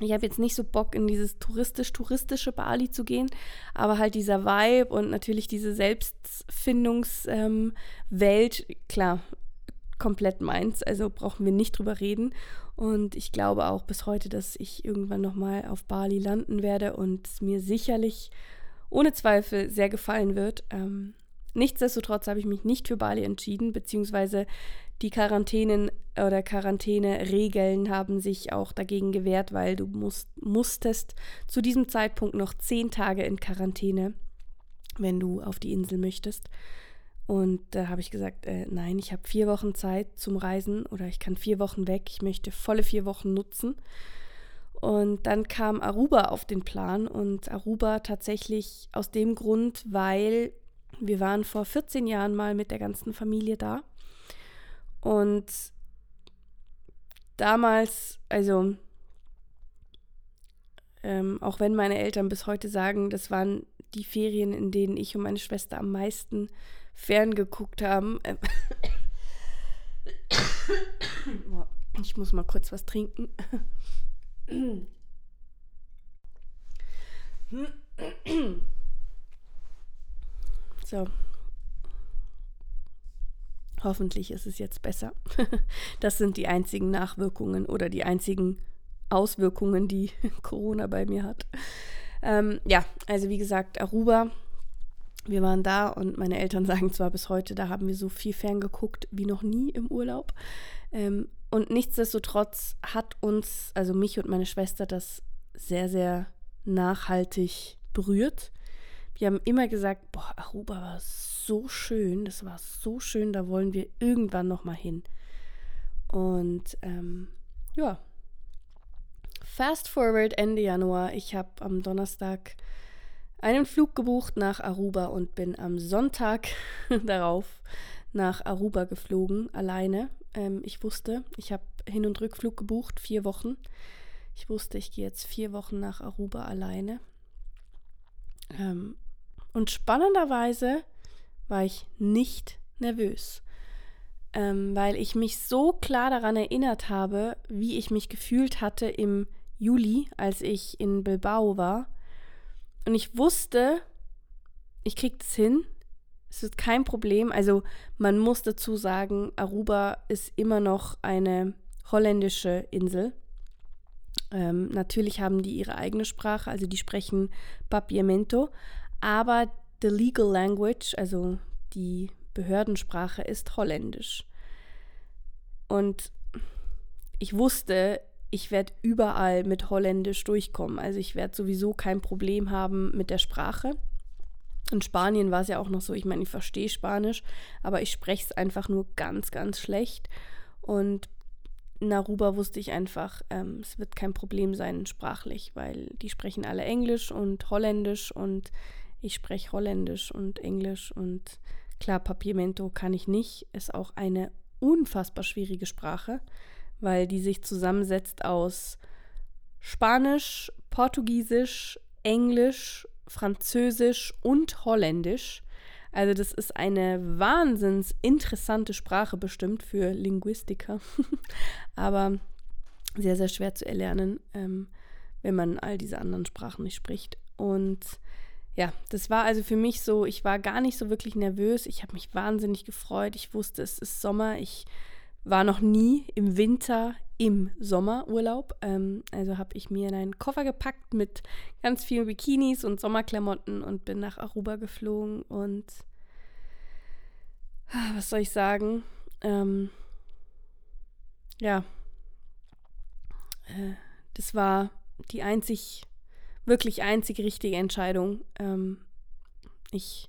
ich habe jetzt nicht so Bock, in dieses touristisch-touristische Bali zu gehen, aber halt dieser Vibe und natürlich diese Selbstfindungswelt, ähm, klar, komplett meins. Also brauchen wir nicht drüber reden. Und ich glaube auch bis heute, dass ich irgendwann nochmal auf Bali landen werde und es mir sicherlich ohne Zweifel sehr gefallen wird. Ähm, nichtsdestotrotz habe ich mich nicht für Bali entschieden, beziehungsweise die Quarantänen oder Quarantäne-Regeln haben sich auch dagegen gewehrt, weil du musst, musstest zu diesem Zeitpunkt noch zehn Tage in Quarantäne, wenn du auf die Insel möchtest. Und da habe ich gesagt, äh, nein, ich habe vier Wochen Zeit zum Reisen oder ich kann vier Wochen weg. Ich möchte volle vier Wochen nutzen. Und dann kam Aruba auf den Plan und Aruba tatsächlich aus dem Grund, weil wir waren vor 14 Jahren mal mit der ganzen Familie da und damals, also ähm, auch wenn meine Eltern bis heute sagen, das waren die Ferien, in denen ich und meine Schwester am meisten ferngeguckt haben. Ähm ich muss mal kurz was trinken. so, Hoffentlich ist es jetzt besser. *laughs* das sind die einzigen Nachwirkungen oder die einzigen Auswirkungen, die *laughs* Corona bei mir hat. Ähm, ja, also wie gesagt, Aruba. Wir waren da und meine Eltern *laughs* sagen zwar bis heute, da haben wir so viel ferngeguckt wie noch nie im Urlaub. Ähm, und nichtsdestotrotz hat uns, also mich und meine Schwester, das sehr, sehr nachhaltig berührt. Wir haben immer gesagt, boah, Aruba war so schön, das war so schön, da wollen wir irgendwann noch mal hin. Und ähm, ja, fast forward Ende Januar. Ich habe am Donnerstag einen Flug gebucht nach Aruba und bin am Sonntag *laughs* darauf nach Aruba geflogen, alleine. Ähm, ich wusste, ich habe Hin- und Rückflug gebucht, vier Wochen. Ich wusste, ich gehe jetzt vier Wochen nach Aruba alleine. Ähm, und spannenderweise war ich nicht nervös, ähm, weil ich mich so klar daran erinnert habe, wie ich mich gefühlt hatte im Juli, als ich in Bilbao war. Und ich wusste, ich kriege das hin. Es ist kein Problem. Also man muss dazu sagen, Aruba ist immer noch eine holländische Insel. Ähm, natürlich haben die ihre eigene Sprache, also die sprechen Papiamento, aber the legal language, also die Behördensprache, ist Holländisch. Und ich wusste, ich werde überall mit Holländisch durchkommen. Also ich werde sowieso kein Problem haben mit der Sprache. In Spanien war es ja auch noch so, ich meine, ich verstehe Spanisch, aber ich spreche es einfach nur ganz, ganz schlecht. Und in Aruba wusste ich einfach, ähm, es wird kein Problem sein sprachlich, weil die sprechen alle Englisch und Holländisch und ich spreche Holländisch und Englisch und klar, Papiamento kann ich nicht, ist auch eine unfassbar schwierige Sprache, weil die sich zusammensetzt aus Spanisch, Portugiesisch, Englisch, Französisch und Holländisch. Also das ist eine wahnsinns interessante Sprache bestimmt für Linguistiker, *laughs* aber sehr, sehr schwer zu erlernen, ähm, wenn man all diese anderen Sprachen nicht spricht. Und ja, das war also für mich so, ich war gar nicht so wirklich nervös, ich habe mich wahnsinnig gefreut, ich wusste, es ist Sommer, ich war noch nie im Winter im Sommerurlaub. Ähm, also habe ich mir einen Koffer gepackt mit ganz vielen Bikinis und Sommerklamotten und bin nach Aruba geflogen. Und ah, was soll ich sagen? Ähm, ja, äh, das war die einzig, wirklich einzig richtige Entscheidung. Ähm, ich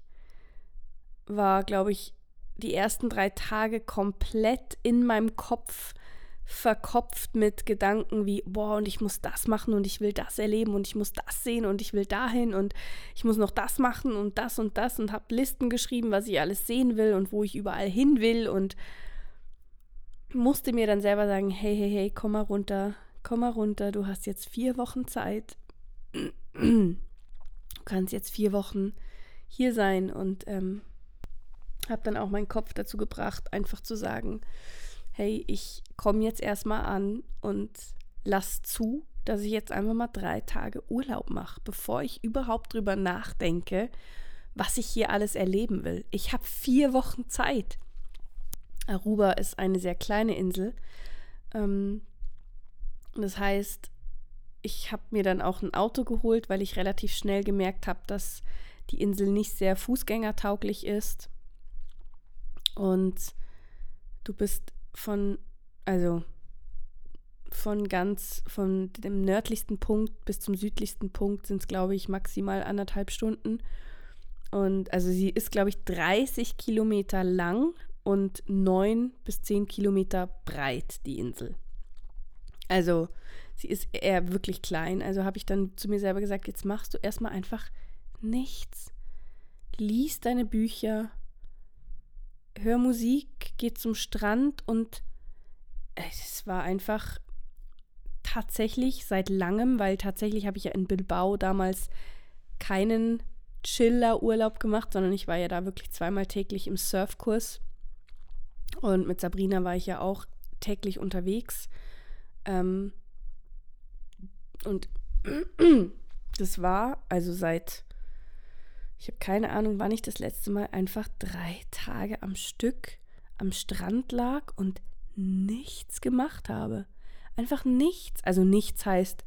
war, glaube ich, die ersten drei Tage komplett in meinem Kopf verkopft mit Gedanken wie, boah, und ich muss das machen und ich will das erleben und ich muss das sehen und ich will dahin und ich muss noch das machen und das und das und habe Listen geschrieben, was ich alles sehen will und wo ich überall hin will und musste mir dann selber sagen, hey, hey, hey, komm mal runter, komm mal runter, du hast jetzt vier Wochen Zeit. Du kannst jetzt vier Wochen hier sein und ähm, habe dann auch meinen Kopf dazu gebracht, einfach zu sagen, hey, ich komme jetzt erstmal an und lass zu, dass ich jetzt einfach mal drei Tage Urlaub mache, bevor ich überhaupt drüber nachdenke, was ich hier alles erleben will. Ich habe vier Wochen Zeit. Aruba ist eine sehr kleine Insel. Ähm, das heißt, ich habe mir dann auch ein Auto geholt, weil ich relativ schnell gemerkt habe, dass die Insel nicht sehr fußgängertauglich ist. Und du bist von, also von ganz, von dem nördlichsten Punkt bis zum südlichsten Punkt sind es, glaube ich, maximal anderthalb Stunden. Und also sie ist, glaube ich, 30 Kilometer lang und 9 bis 10 Kilometer breit, die Insel. Also sie ist eher wirklich klein. Also habe ich dann zu mir selber gesagt, jetzt machst du erstmal einfach nichts. Lies deine Bücher, hör Musik, geh zum Strand und es war einfach tatsächlich seit langem, weil tatsächlich habe ich ja in Bilbao damals keinen Chiller-Urlaub gemacht, sondern ich war ja da wirklich zweimal täglich im Surfkurs. Und mit Sabrina war ich ja auch täglich unterwegs. Ähm, und *clears throat* das war also seit ich habe keine Ahnung, wann ich das letzte Mal einfach drei Tage am Stück am Strand lag und nichts gemacht habe. Einfach nichts. Also nichts heißt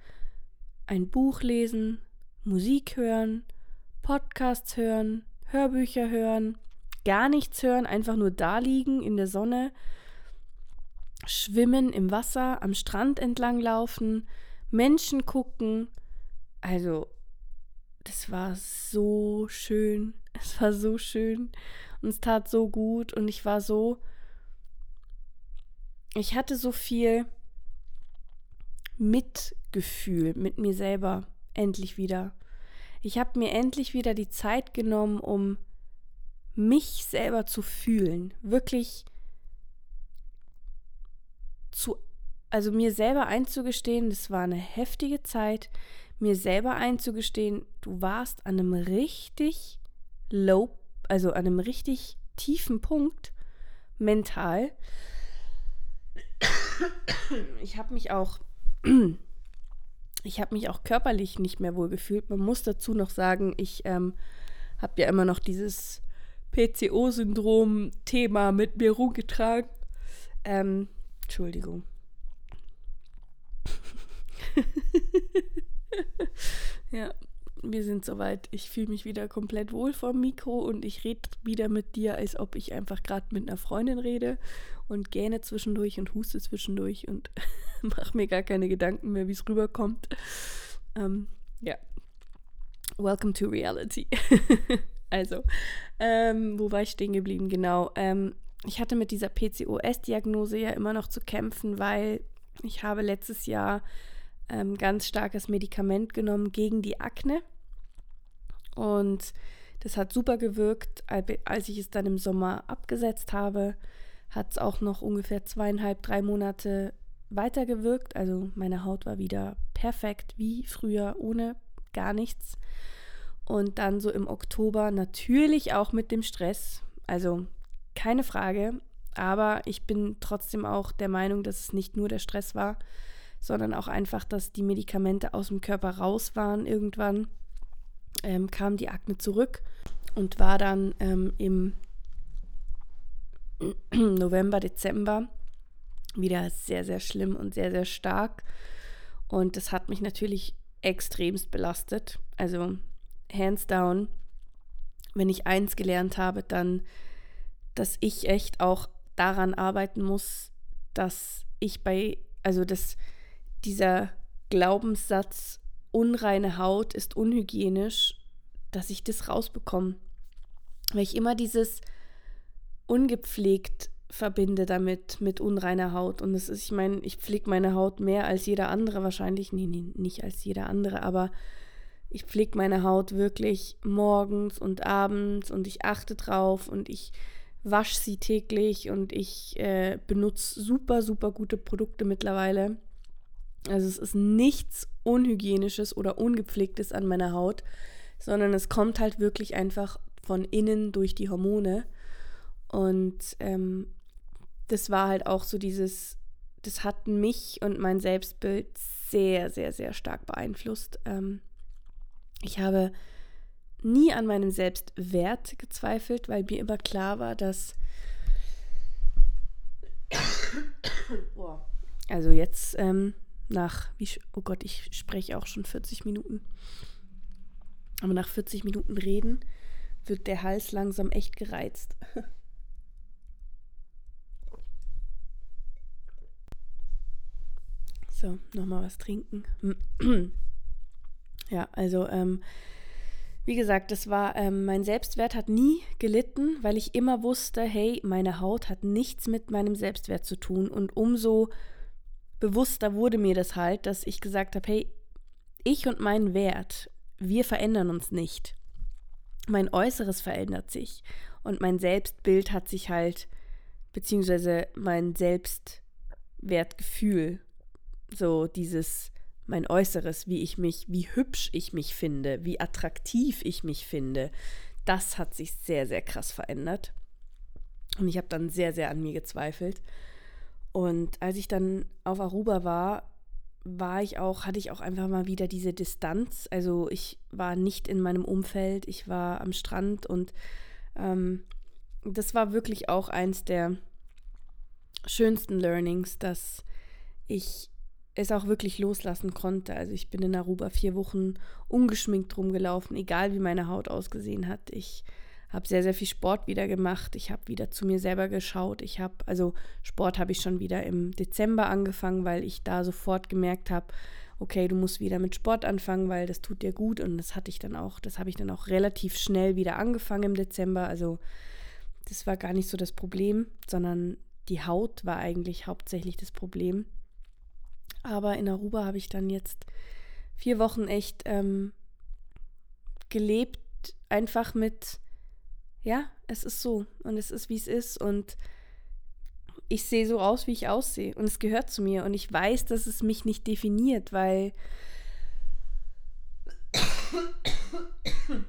ein Buch lesen, Musik hören, Podcasts hören, Hörbücher hören, gar nichts hören, einfach nur da liegen in der Sonne, schwimmen im Wasser, am Strand entlang laufen, Menschen gucken. Also das war so schön. *laughs* Es war so schön und es tat so gut und ich war so, ich hatte so viel Mitgefühl mit mir selber endlich wieder. Ich habe mir endlich wieder die Zeit genommen, um mich selber zu fühlen, wirklich zu, also mir selber einzugestehen, das war eine heftige Zeit mir selber einzugestehen, du warst an einem richtig low, also an einem richtig tiefen Punkt mental. Ich habe mich auch, *clears throat* ich habe mich auch körperlich nicht mehr wohl gefühlt. Man muss dazu noch sagen, ich ähm, habe ja immer noch dieses PCO-Syndrom-Thema mit mir rumgetragen. Ähm, Entschuldigung. *laughs* ja, wir sind soweit. Ich fühle mich wieder komplett wohl vor dem Mikro und ich rede wieder mit dir, als ob ich einfach gerade mit einer Freundin rede und gähne zwischendurch und huste zwischendurch und *laughs* mache mir gar keine Gedanken mehr, wie es rüberkommt. Ähm, ja. Welcome to reality. *laughs* also, ähm, wo war ich stehen geblieben? Genau. Ähm, ich hatte mit dieser PCOS-Diagnose ja immer noch zu kämpfen, weil ich habe letztes Jahr ähm, ganz starkes Medikament genommen gegen die Akne. Und das hat super gewirkt. Als ich es dann im Sommer abgesetzt habe, hat es auch noch ungefähr zweieinhalb, drei Monate weitergewirkt. Also meine Haut war wieder perfekt wie früher, ohne gar nichts. Und dann so im Oktober natürlich auch mit dem Stress. Also keine Frage. Aber ich bin trotzdem auch der Meinung, dass es nicht nur der Stress war, sondern auch einfach, dass die Medikamente aus dem Körper raus waren irgendwann, ähm, kam die Akne zurück und war dann ähm, im *clears throat* November, Dezember wieder sehr, sehr schlimm und sehr, sehr stark. Und das hat mich natürlich extremst belastet. Also hands down, wenn ich eins gelernt habe, dann, dass ich echt auch daran arbeiten muss, dass ich bei, also dass dieser Glaubenssatz, unreine Haut ist unhygienisch, dass ich das rausbekomme. Weil ich immer dieses ungepflegt verbinde damit, mit unreiner Haut. Und es ist, ich meine, ich pflege meine Haut mehr als jeder andere wahrscheinlich. Nee, nee, nicht als jeder andere, aber ich pflege meine Haut wirklich morgens und abends und ich achte drauf und ich wasche sie täglich und ich äh, benutze super, super gute Produkte mittlerweile. Also es ist nichts Unhygienisches oder Ungepflegtes an meiner Haut, sondern es kommt halt wirklich einfach von innen durch die Hormone. Und ähm, das war halt auch so dieses, das hat mich und mein Selbstbild sehr, sehr, sehr stark beeinflusst. Ähm, ich habe nie an meinem Selbstwert gezweifelt, weil mir immer klar war, dass. *coughs* Also jetzt ähm, nach, wie, oh Gott, ich spreche auch schon 40 Minuten. Aber nach 40 Minuten Reden wird der Hals langsam echt gereizt. *laughs* So, nochmal was trinken. *clears throat* ja, also, ähm, wie gesagt, das war, ähm, mein Selbstwert hat nie gelitten, weil ich immer wusste, hey, meine Haut hat nichts mit meinem Selbstwert zu tun. Und umso bewusster wurde mir das halt, dass ich gesagt habe, hey, ich und mein Wert, wir verändern uns nicht. Mein Äußeres verändert sich und mein Selbstbild hat sich halt, beziehungsweise mein Selbstwertgefühl, so dieses, mein Äußeres, wie ich mich, wie hübsch ich mich finde, wie attraktiv ich mich finde, das hat sich sehr, sehr krass verändert. Und ich habe dann sehr, sehr an mir gezweifelt. Und als ich dann auf Aruba war, war ich auch, hatte ich auch einfach mal wieder diese Distanz. Also ich war nicht in meinem Umfeld, ich war am Strand und ähm, das war wirklich auch eins der schönsten Learnings, dass ich es auch wirklich loslassen konnte. Also ich bin in Aruba vier Wochen ungeschminkt rumgelaufen, egal wie meine Haut ausgesehen hat. Ich habe sehr, sehr viel Sport wieder gemacht. Ich habe wieder zu mir selber geschaut. Ich habe, also Sport habe ich schon wieder im Dezember angefangen, weil ich da sofort gemerkt habe, okay, du musst wieder mit Sport anfangen, weil das tut dir gut. Und das hatte ich dann auch, das habe ich dann auch relativ schnell wieder angefangen im Dezember. Also das war gar nicht so das Problem, sondern die Haut war eigentlich hauptsächlich das Problem. Aber in Aruba habe ich dann jetzt vier Wochen echt ähm, gelebt, einfach mit ja, es ist so und es ist, wie es ist und ich sehe so aus, wie ich aussehe und es gehört zu mir und ich weiß, dass es mich nicht definiert, weil *coughs*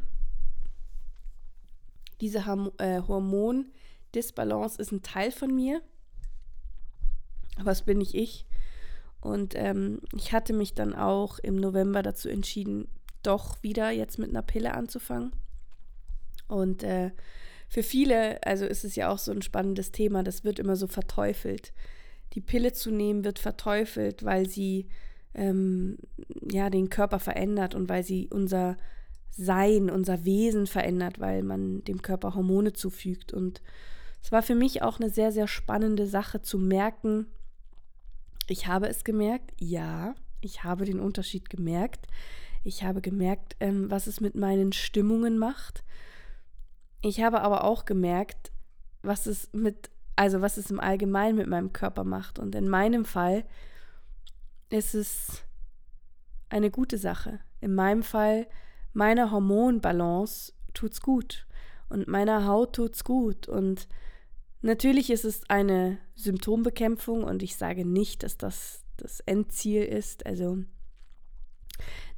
diese äh, Hormondisbalance ist ein Teil von mir, aber es bin nicht ich. Und ähm, ich hatte mich dann auch im November dazu entschieden, doch wieder jetzt mit einer Pille anzufangen. Und äh, für viele, also ist es ja auch so ein spannendes Thema, das wird immer so verteufelt. Die Pille zu nehmen wird verteufelt, weil sie ähm, ja den Körper verändert und weil sie unser Sein, unser Wesen verändert, weil man dem Körper Hormone zufügt. Und es war für mich auch eine sehr, sehr spannende Sache zu merken. Ich habe es gemerkt, ja, ich habe den Unterschied gemerkt. Ich habe gemerkt, ähm, was es mit meinen Stimmungen macht. Ich habe aber auch gemerkt, was es mit, also was es im Allgemeinen mit meinem Körper macht. Und in meinem Fall ist es eine gute Sache. In meinem Fall, meiner Hormonbalance tut's gut und meiner Haut tut's gut und natürlich ist es eine Symptombekämpfung und ich sage nicht, dass das das Endziel ist. Also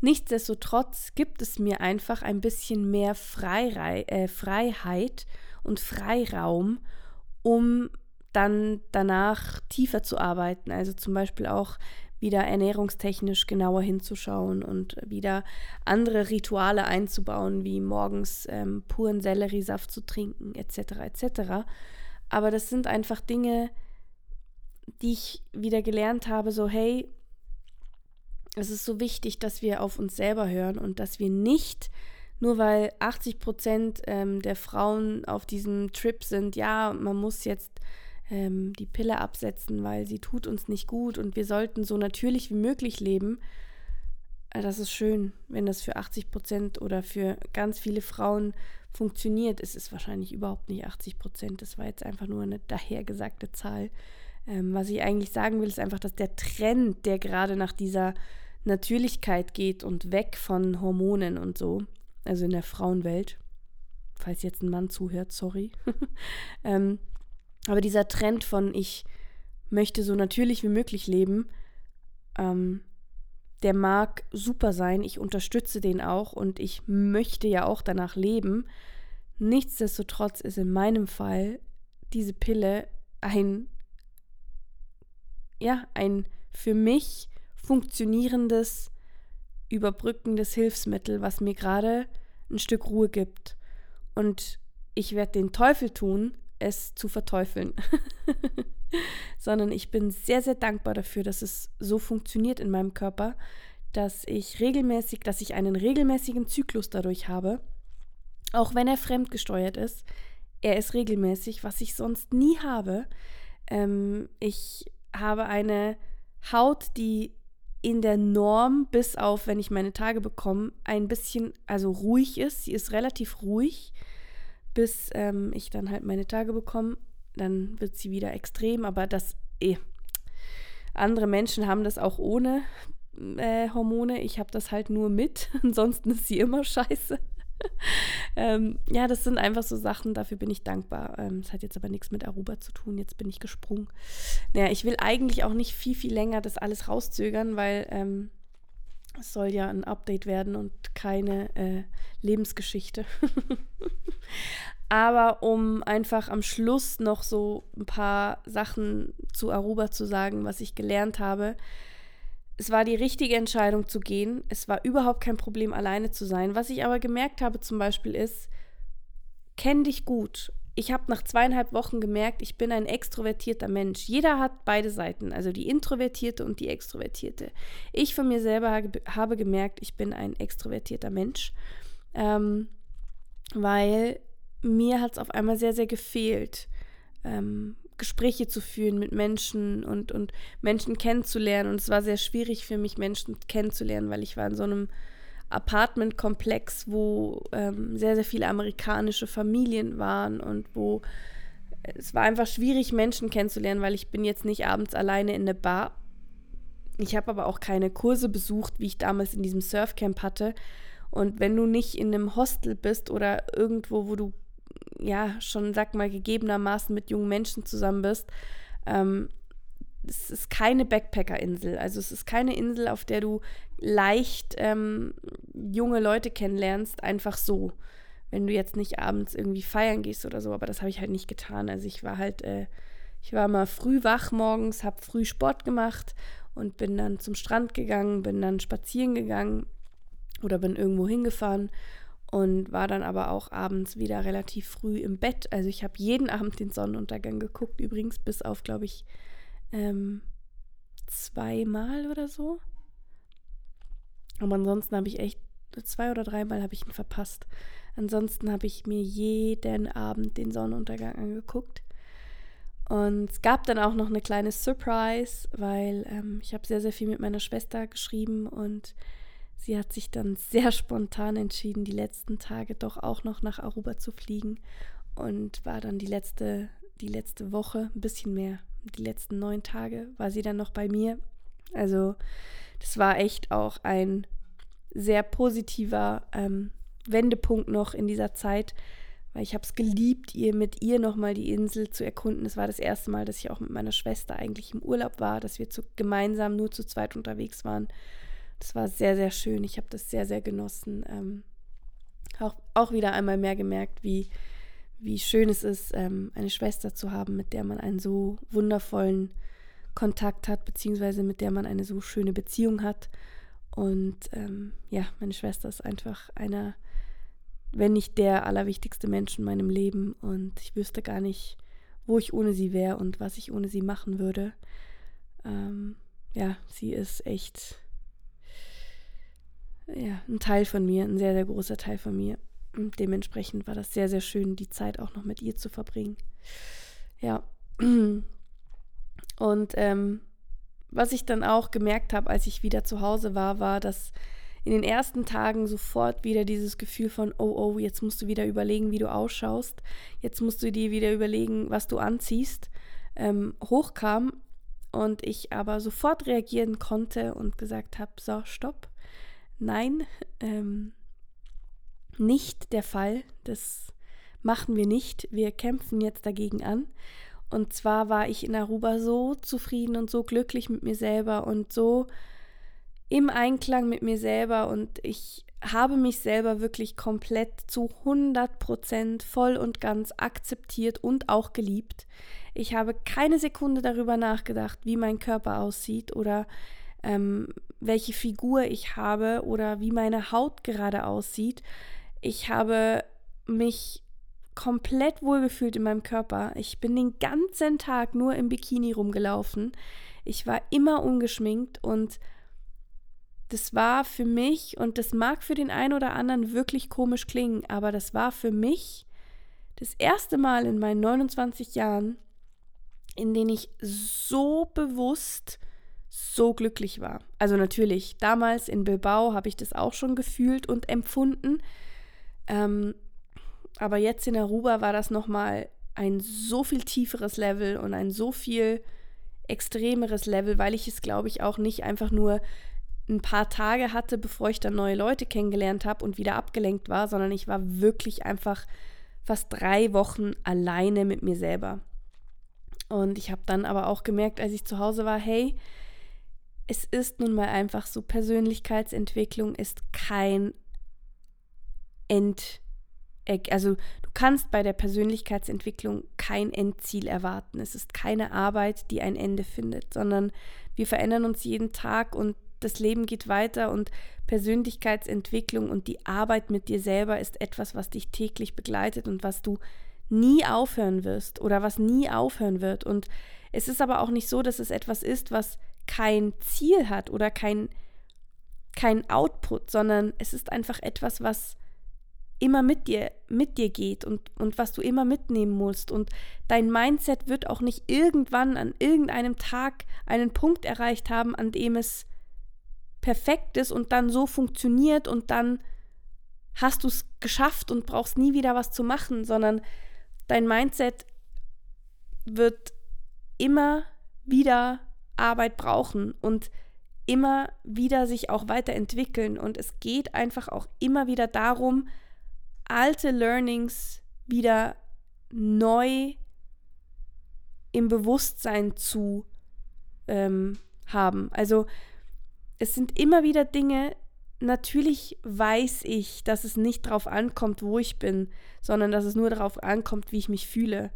nichtsdestotrotz gibt es mir einfach ein bisschen mehr Freirei äh, Freiheit und Freiraum, um dann danach tiefer zu arbeiten. Also zum Beispiel auch wieder ernährungstechnisch genauer hinzuschauen und wieder andere Rituale einzubauen, wie morgens ähm, puren Selleriesaft zu trinken, etc. etc. Aber das sind einfach Dinge, die ich wieder gelernt habe, so hey, es ist so wichtig, dass wir auf uns selber hören und dass wir nicht, nur weil 80 Prozent ähm, der Frauen auf diesem Trip sind, ja, man muss jetzt ähm, die Pille absetzen, weil sie tut uns nicht gut und wir sollten so natürlich wie möglich leben. Äh, das ist schön, wenn das für 80 Prozent oder für ganz viele Frauen funktioniert. Es ist wahrscheinlich überhaupt nicht 80 Prozent. Das war jetzt einfach nur eine dahergesagte Zahl. Ähm, was ich eigentlich sagen will, ist einfach, dass der Trend, der gerade nach dieser Natürlichkeit geht und weg von Hormonen und so, also in der Frauenwelt, falls jetzt ein Mann zuhört, sorry, *laughs* ähm, aber dieser Trend von ich möchte so natürlich wie möglich leben, ähm, der mag super sein. Ich unterstütze den auch und ich möchte ja auch danach leben. Nichtsdestotrotz ist in meinem Fall diese Pille ein, ja, ein für mich funktionierendes, überbrückendes Hilfsmittel, was mir gerade ein Stück Ruhe gibt. Und ich werde den Teufel tun, es zu verteufeln, *laughs* sondern ich bin sehr, sehr dankbar dafür, dass es so funktioniert in meinem Körper, dass ich regelmäßig, dass ich einen regelmäßigen Zyklus dadurch habe, auch wenn er fremdgesteuert ist. Er ist regelmäßig, was ich sonst nie habe. Ähm, ich habe eine Haut, die in der Norm, bis auf, wenn ich meine Tage bekomme, ein bisschen, also ruhig ist. Sie ist relativ ruhig bis ähm, ich dann halt meine Tage bekomme. Dann wird sie wieder extrem, aber das eh. Andere Menschen haben das auch ohne äh, Hormone. Ich habe das halt nur mit. *laughs* Ansonsten ist sie immer scheiße. *laughs* ähm, ja, das sind einfach so Sachen, dafür bin ich dankbar. Ähm, das hat jetzt aber nichts mit Aruba zu tun, jetzt bin ich gesprungen. Naja, ich will eigentlich auch nicht viel, viel länger das alles rauszögern, weil ähm, es soll ja ein Update werden und keine äh, Lebensgeschichte. *laughs* Aber um einfach am Schluss noch so ein paar Sachen zu Aruba zu sagen, was ich gelernt habe. Es war die richtige Entscheidung zu gehen. Es war überhaupt kein Problem, alleine zu sein. Was ich aber gemerkt habe zum Beispiel ist, kenn dich gut ich habe nach zweieinhalb Wochen gemerkt, ich bin ein extrovertierter Mensch. Jeder hat beide Seiten, also die introvertierte und die extrovertierte. Ich von mir selber habe gemerkt, ich bin ein extrovertierter Mensch, ähm, weil mir hat es auf einmal sehr, sehr gefehlt, ähm, Gespräche zu führen mit Menschen und, und Menschen kennenzulernen. Und es war sehr schwierig für mich, Menschen kennenzulernen, weil ich war in so einem Apartmentkomplex, wo ähm, sehr, sehr viele amerikanische Familien waren und wo es war einfach schwierig, Menschen kennenzulernen, weil ich bin jetzt nicht abends alleine in eine Bar. Ich habe aber auch keine Kurse besucht, wie ich damals in diesem Surfcamp hatte. Und wenn du nicht in einem Hostel bist oder irgendwo, wo du ja schon, sag mal, gegebenermaßen mit jungen Menschen zusammen bist, ähm, es ist keine Backpacker-Insel. Also es ist keine Insel, auf der du leicht ähm, junge Leute kennenlernst, einfach so. Wenn du jetzt nicht abends irgendwie feiern gehst oder so, aber das habe ich halt nicht getan. Also ich war halt, äh, ich war mal früh wach morgens, habe früh Sport gemacht und bin dann zum Strand gegangen, bin dann spazieren gegangen oder bin irgendwo hingefahren und war dann aber auch abends wieder relativ früh im Bett. Also ich habe jeden *laughs* Abend den Sonnenuntergang geguckt, übrigens bis auf, glaube ich, ähm, zweimal oder so. Aber ansonsten habe ich echt zwei oder dreimal habe ich ihn verpasst. Ansonsten habe ich mir jeden Abend den Sonnenuntergang angeguckt. Und es gab dann auch noch eine kleine Surprise, weil ähm, ich habe sehr, sehr viel mit meiner Schwester geschrieben und sie hat sich dann sehr spontan entschieden, die letzten Tage doch auch noch nach Aruba zu fliegen und war dann die letzte, die letzte Woche, ein bisschen mehr, die letzten neun Tage war sie dann noch bei mir. Also das war echt auch ein sehr positiver ähm, Wendepunkt noch in dieser Zeit, weil ich habe es geliebt, ihr mit ihr nochmal die Insel zu erkunden. Es war das erste Mal, dass ich auch mit meiner Schwester eigentlich im Urlaub war, dass wir zu, gemeinsam nur zu zweit unterwegs waren. Das war sehr, sehr schön. Ich habe das sehr, sehr genossen. Ähm, auch, auch wieder einmal mehr gemerkt, wie, wie schön es ist, ähm, eine Schwester zu haben, mit der man einen so wundervollen Kontakt hat, beziehungsweise mit der man eine so schöne Beziehung hat. Und ähm, ja, meine Schwester ist einfach einer wenn nicht der allerwichtigste Mensch in meinem Leben. Und ich wüsste gar nicht, wo ich ohne sie wäre und was ich ohne sie machen würde. Ähm, ja, sie ist echt ja, ein Teil von mir, ein sehr, sehr großer Teil von mir. Und dementsprechend war das sehr, sehr schön, die Zeit auch noch mit ihr zu verbringen. Ja. *clears throat* Und ähm, was ich dann auch gemerkt habe, als ich wieder zu Hause war, war, dass in den ersten Tagen sofort wieder dieses Gefühl von, oh, oh, jetzt musst du wieder überlegen, wie du ausschaust, jetzt musst du dir wieder überlegen, was du anziehst, ähm, hochkam und ich aber sofort reagieren konnte und gesagt habe, so, stopp, nein, ähm, nicht der Fall, das machen wir nicht, wir kämpfen jetzt dagegen an. Und zwar war ich in Aruba so zufrieden und so glücklich mit mir selber und so im Einklang mit mir selber und ich habe mich selber wirklich komplett zu 100 Prozent voll und ganz akzeptiert und auch geliebt. Ich habe keine Sekunde darüber nachgedacht, wie mein Körper aussieht oder ähm, welche Figur ich habe oder wie meine Haut gerade aussieht. Ich habe mich komplett wohlgefühlt in meinem Körper. Ich bin den ganzen Tag nur im Bikini rumgelaufen. Ich war immer ungeschminkt und das war für mich, und das mag für den einen oder anderen wirklich komisch klingen, aber das war für mich das erste Mal in meinen 29 Jahren, in denen ich so bewusst so glücklich war. Also natürlich, damals in Bilbao habe ich das auch schon gefühlt und empfunden. Ähm, aber jetzt in Aruba war das nochmal ein so viel tieferes Level und ein so viel extremeres Level, weil ich es, glaube ich, auch nicht einfach nur ein paar Tage hatte, bevor ich dann neue Leute kennengelernt habe und wieder abgelenkt war, sondern ich war wirklich einfach fast drei Wochen alleine mit mir selber. Und ich habe dann aber auch gemerkt, als ich zu Hause war, hey, es ist nun mal einfach so, Persönlichkeitsentwicklung ist kein End, also du kannst bei der Persönlichkeitsentwicklung kein Endziel erwarten. Es ist keine Arbeit, die ein Ende findet, sondern wir verändern uns jeden Tag und das Leben geht weiter und Persönlichkeitsentwicklung und die Arbeit mit dir selber ist etwas, was dich täglich begleitet und was du nie aufhören wirst oder was nie aufhören wird. Und es ist aber auch nicht so, dass es etwas ist, was kein Ziel hat oder kein, kein Output, sondern es ist einfach etwas, was immer mit dir, mit dir geht und, und was du immer mitnehmen musst. Und dein Mindset wird auch nicht irgendwann an irgendeinem Tag einen Punkt erreicht haben, an dem es perfekt ist und dann so funktioniert und dann hast du es geschafft und brauchst nie wieder was zu machen, sondern dein Mindset wird immer wieder Arbeit brauchen und immer wieder sich auch weiterentwickeln. Und es geht einfach auch immer wieder darum, alte Learnings wieder neu im Bewusstsein zu ähm, haben. Also es sind immer wieder Dinge, natürlich weiß ich, dass es nicht darauf ankommt, wo ich bin, sondern dass es nur darauf ankommt, wie ich mich fühle.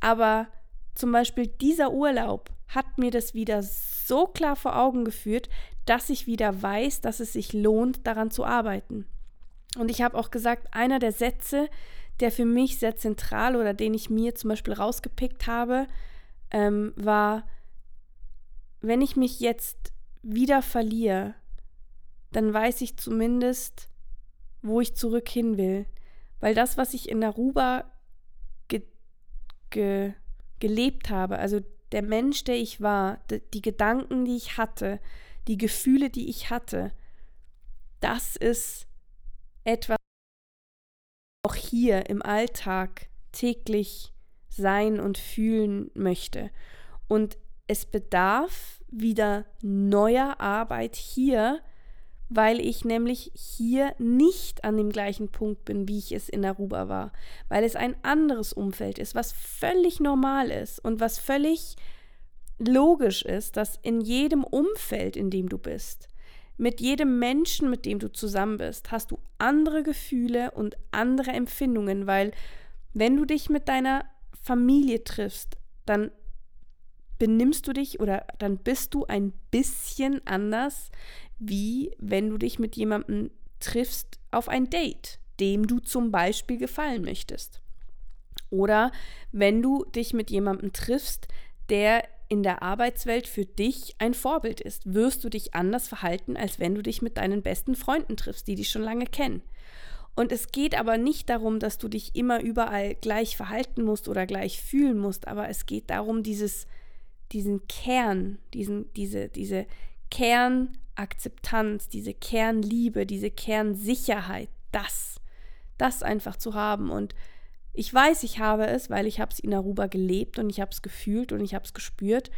Aber zum Beispiel dieser Urlaub hat mir das wieder so klar vor Augen geführt, dass ich wieder weiß, dass es sich lohnt, daran zu arbeiten. Und ich habe auch gesagt, einer der Sätze, der für mich sehr zentral oder den ich mir zum Beispiel rausgepickt habe, ähm, war, wenn ich mich jetzt wieder verliere, dann weiß ich zumindest, wo ich zurück hin will. Weil das, was ich in Aruba ge ge gelebt habe, also der Mensch, der ich war, die Gedanken, die ich hatte, die Gefühle, die ich hatte, das ist etwas, auch hier im Alltag täglich sein und fühlen möchte. Und es bedarf wieder neuer Arbeit hier, weil ich nämlich hier nicht an dem gleichen Punkt bin, wie ich es in Aruba war, weil es ein anderes Umfeld ist, was völlig normal ist und was völlig logisch ist, dass in jedem Umfeld, in dem du bist, mit jedem Menschen, mit dem du zusammen bist, hast du andere Gefühle und andere Empfindungen, weil wenn du dich mit deiner Familie triffst, dann benimmst du dich oder dann bist du ein bisschen anders, wie wenn du dich mit jemandem triffst auf ein Date, dem du zum Beispiel gefallen möchtest. Oder wenn du dich mit jemandem triffst, der in der Arbeitswelt für dich ein Vorbild ist, wirst du dich anders verhalten, als wenn du dich mit deinen besten Freunden triffst, die dich schon lange kennen. Und es geht aber nicht darum, dass du dich immer überall gleich verhalten musst oder gleich fühlen musst, aber es geht darum, dieses, diesen Kern, diesen, diese, diese Kernakzeptanz, diese Kernliebe, diese Kernsicherheit, das, das einfach zu haben. Und ich weiß, ich habe es, weil ich habe es in Aruba gelebt und ich habe es gefühlt und ich habe es gespürt.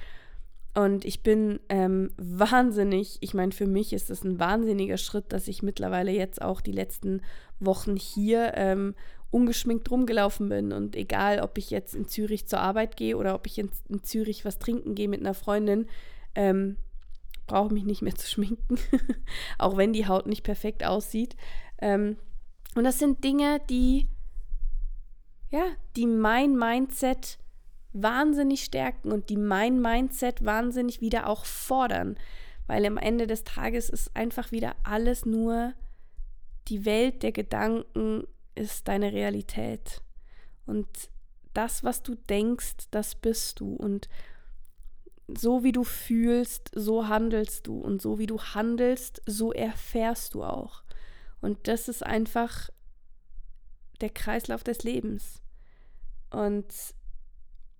Und ich bin ähm, wahnsinnig, ich meine, für mich ist es ein wahnsinniger Schritt, dass ich mittlerweile jetzt auch die letzten Wochen hier ähm, ungeschminkt rumgelaufen bin. Und egal, ob ich jetzt in Zürich zur Arbeit gehe oder ob ich in, in Zürich was trinken gehe mit einer Freundin, ähm, brauche mich nicht mehr zu schminken, *laughs* auch wenn die Haut nicht perfekt aussieht. Ähm, und das sind Dinge, die, ja, die mein Mindset wahnsinnig stärken und die mein Mindset wahnsinnig wieder auch fordern. Weil am Ende des Tages ist einfach wieder alles nur die Welt der Gedanken ist deine Realität. Und das, was du denkst, das bist du. Und so wie du fühlst, so handelst du. Und so wie du handelst, so erfährst du auch. Und das ist einfach der Kreislauf des Lebens. Und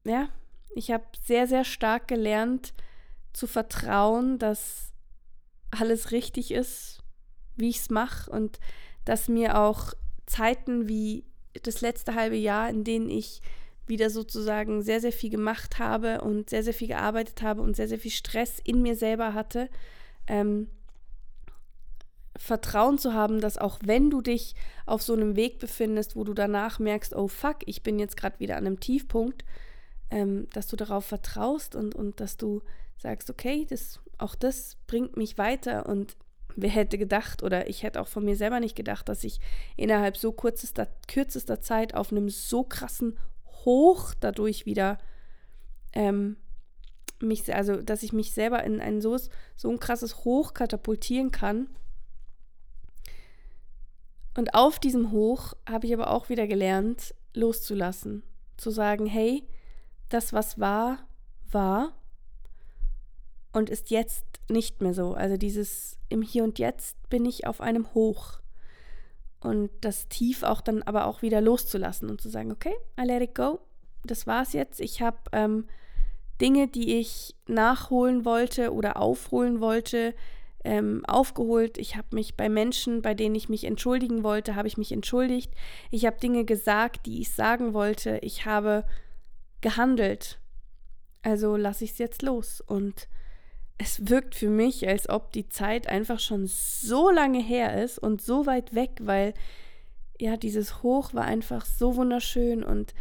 ja, ich habe sehr, sehr stark gelernt zu vertrauen, dass alles richtig ist, wie ich es mache und dass mir auch Zeiten wie das letzte halbe Jahr, in denen ich wieder sozusagen sehr, sehr viel gemacht habe und sehr, sehr viel gearbeitet habe und sehr, sehr viel Stress in mir selber hatte, ähm, Vertrauen zu haben, dass auch wenn du dich auf so einem Weg befindest, wo du danach merkst, oh fuck, ich bin jetzt gerade wieder an einem Tiefpunkt, ähm, dass du darauf vertraust und, und dass du sagst, okay, das, auch das bringt mich weiter und wer hätte gedacht oder ich hätte auch von mir selber nicht gedacht, dass ich innerhalb so kürzester, kürzester Zeit auf einem so krassen Hoch dadurch wieder ähm, mich, also dass ich mich selber in ein so, so ein krasses Hoch katapultieren kann. Und auf diesem Hoch habe ich aber auch wieder gelernt, loszulassen. Zu sagen, hey, das, was war, war und ist jetzt nicht mehr so. Also dieses im Hier und Jetzt bin ich auf einem Hoch. Und das Tief auch dann aber auch wieder loszulassen und zu sagen, okay, I let it go. Das war's jetzt. Ich habe ähm, Dinge, die ich nachholen wollte oder aufholen wollte, ähm, aufgeholt. Ich habe mich bei Menschen, bei denen ich mich entschuldigen wollte, habe ich mich entschuldigt. Ich habe Dinge gesagt, die ich sagen wollte. Ich habe gehandelt. Also lasse ich es jetzt los. Und es wirkt für mich, als ob die Zeit einfach schon so lange her ist und so weit weg, weil ja, dieses Hoch war einfach so wunderschön und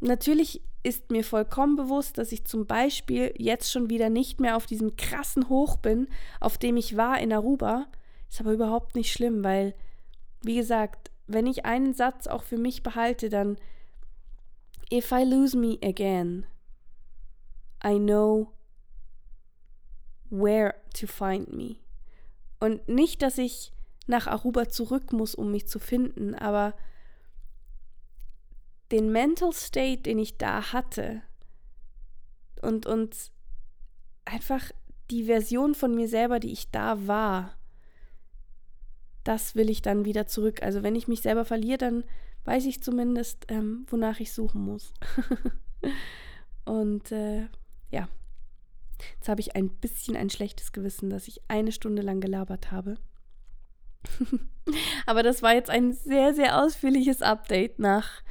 natürlich ist mir vollkommen bewusst, dass ich zum Beispiel jetzt schon wieder nicht mehr auf diesem krassen Hoch bin, auf dem ich war in Aruba. Ist aber überhaupt nicht schlimm, weil, wie gesagt, wenn ich einen Satz auch für mich behalte, dann If I lose me again, I know where to find me. Und nicht, dass ich nach Aruba zurück muss, um mich zu finden, aber den Mental State, den ich da hatte und, und einfach die Version von mir selber, die ich da war, das will ich dann wieder zurück. Also wenn ich mich selber verliere, dann weiß ich zumindest, ähm, wonach ich suchen muss. *laughs* Und äh, ja, jetzt habe ich ein bisschen ein schlechtes Gewissen, dass ich eine Stunde lang gelabert habe. *laughs* Aber das war jetzt ein sehr, sehr ausführliches Update nach,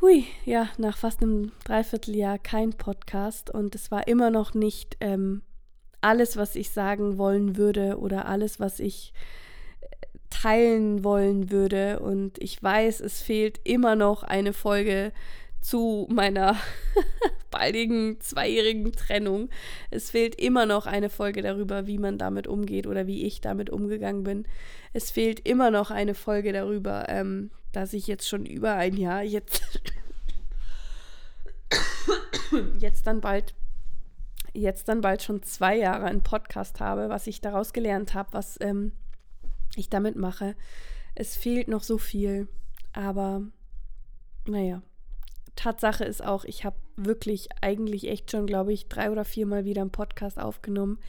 hui, ja, nach fast einem Dreivierteljahr kein Podcast. Und es war immer noch nicht ähm, alles, was ich sagen wollen würde oder alles, was ich äh, teilen wollen würde. Und ich weiß, es fehlt immer noch eine Folge zu meiner *laughs* baldigen zweijährigen Trennung. Es fehlt immer noch eine Folge darüber, wie man damit umgeht oder wie ich damit umgegangen bin. Es fehlt immer noch eine Folge darüber, ähm, dass ich jetzt schon über ein Jahr, jetzt, *coughs* jetzt dann bald, jetzt dann bald schon zwei Jahre einen Podcast habe, was ich daraus gelernt habe, was ähm, ich damit mache. Es fehlt noch so viel, aber naja, Tatsache ist auch, ich habe wirklich eigentlich echt schon, glaube ich, drei oder viermal wieder einen Podcast aufgenommen,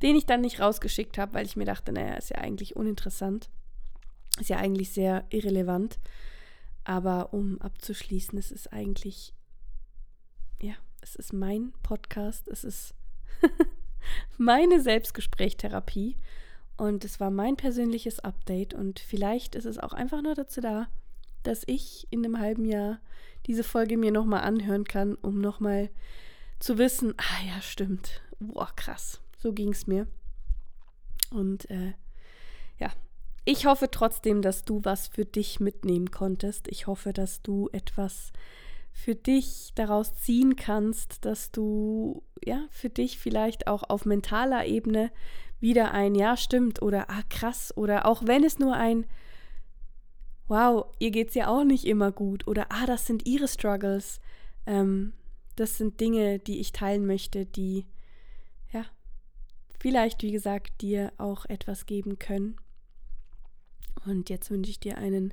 den ich dann nicht rausgeschickt habe, weil ich mir dachte, naja, ist ja eigentlich uninteressant. Ist ja eigentlich sehr irrelevant. Aber um abzuschließen, es ist eigentlich, ja, es ist mein Podcast, es ist *laughs* meine Selbstgesprächtherapie und es war mein persönliches Update und vielleicht ist es auch einfach nur dazu da, dass ich in einem halben Jahr diese Folge mir nochmal anhören kann, um nochmal zu wissen, ah ja, stimmt. Boah, krass. So ging es mir. Und äh, ja, ich hoffe trotzdem, dass du was für dich mitnehmen konntest. Ich hoffe, dass du etwas für dich daraus ziehen kannst, dass du ja für dich vielleicht auch auf mentaler Ebene wieder ein Ja stimmt oder ah krass oder auch wenn es nur ein wow, ihr geht's ja auch nicht immer gut oder ah, das sind ihre Struggles. Ähm, das sind Dinge, die ich teilen möchte, die ja vielleicht, wie gesagt, dir auch etwas geben können. Und jetzt wünsche ich dir einen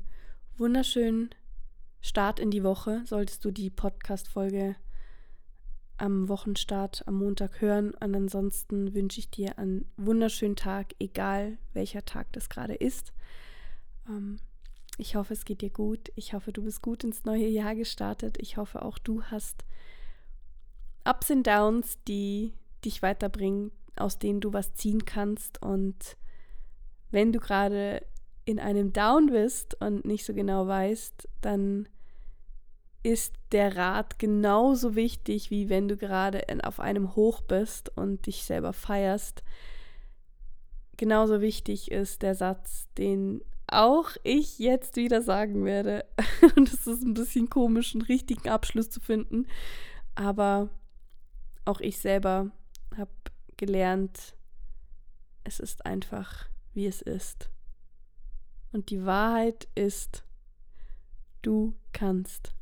wunderschönen Start in die Woche. Solltest du die Podcast-Folge am Wochenstart am Montag hören. Und ansonsten wünsche ich dir einen wunderschönen Tag, egal welcher Tag das gerade ist. Ähm, ich hoffe, es geht dir gut. Ich hoffe, du bist gut ins neue Jahr gestartet. Ich hoffe, auch du hast Ups und Downs, die dich weiterbringen, aus denen du was ziehen kannst. Und wenn du gerade in einem Down bist und nicht so genau weißt, dann ist der Rat genauso wichtig, wie wenn du gerade auf einem Hoch bist und dich selber feierst. Genauso wichtig ist der Satz, den auch ich jetzt wieder sagen werde. *laughs* Und es ist ein bisschen komisch, einen richtigen Abschluss zu finden. Aber auch ich selber habe gelernt, es ist einfach, wie es ist. Und die Wahrheit ist, du kannst.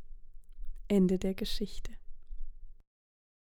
Ende der Geschichte.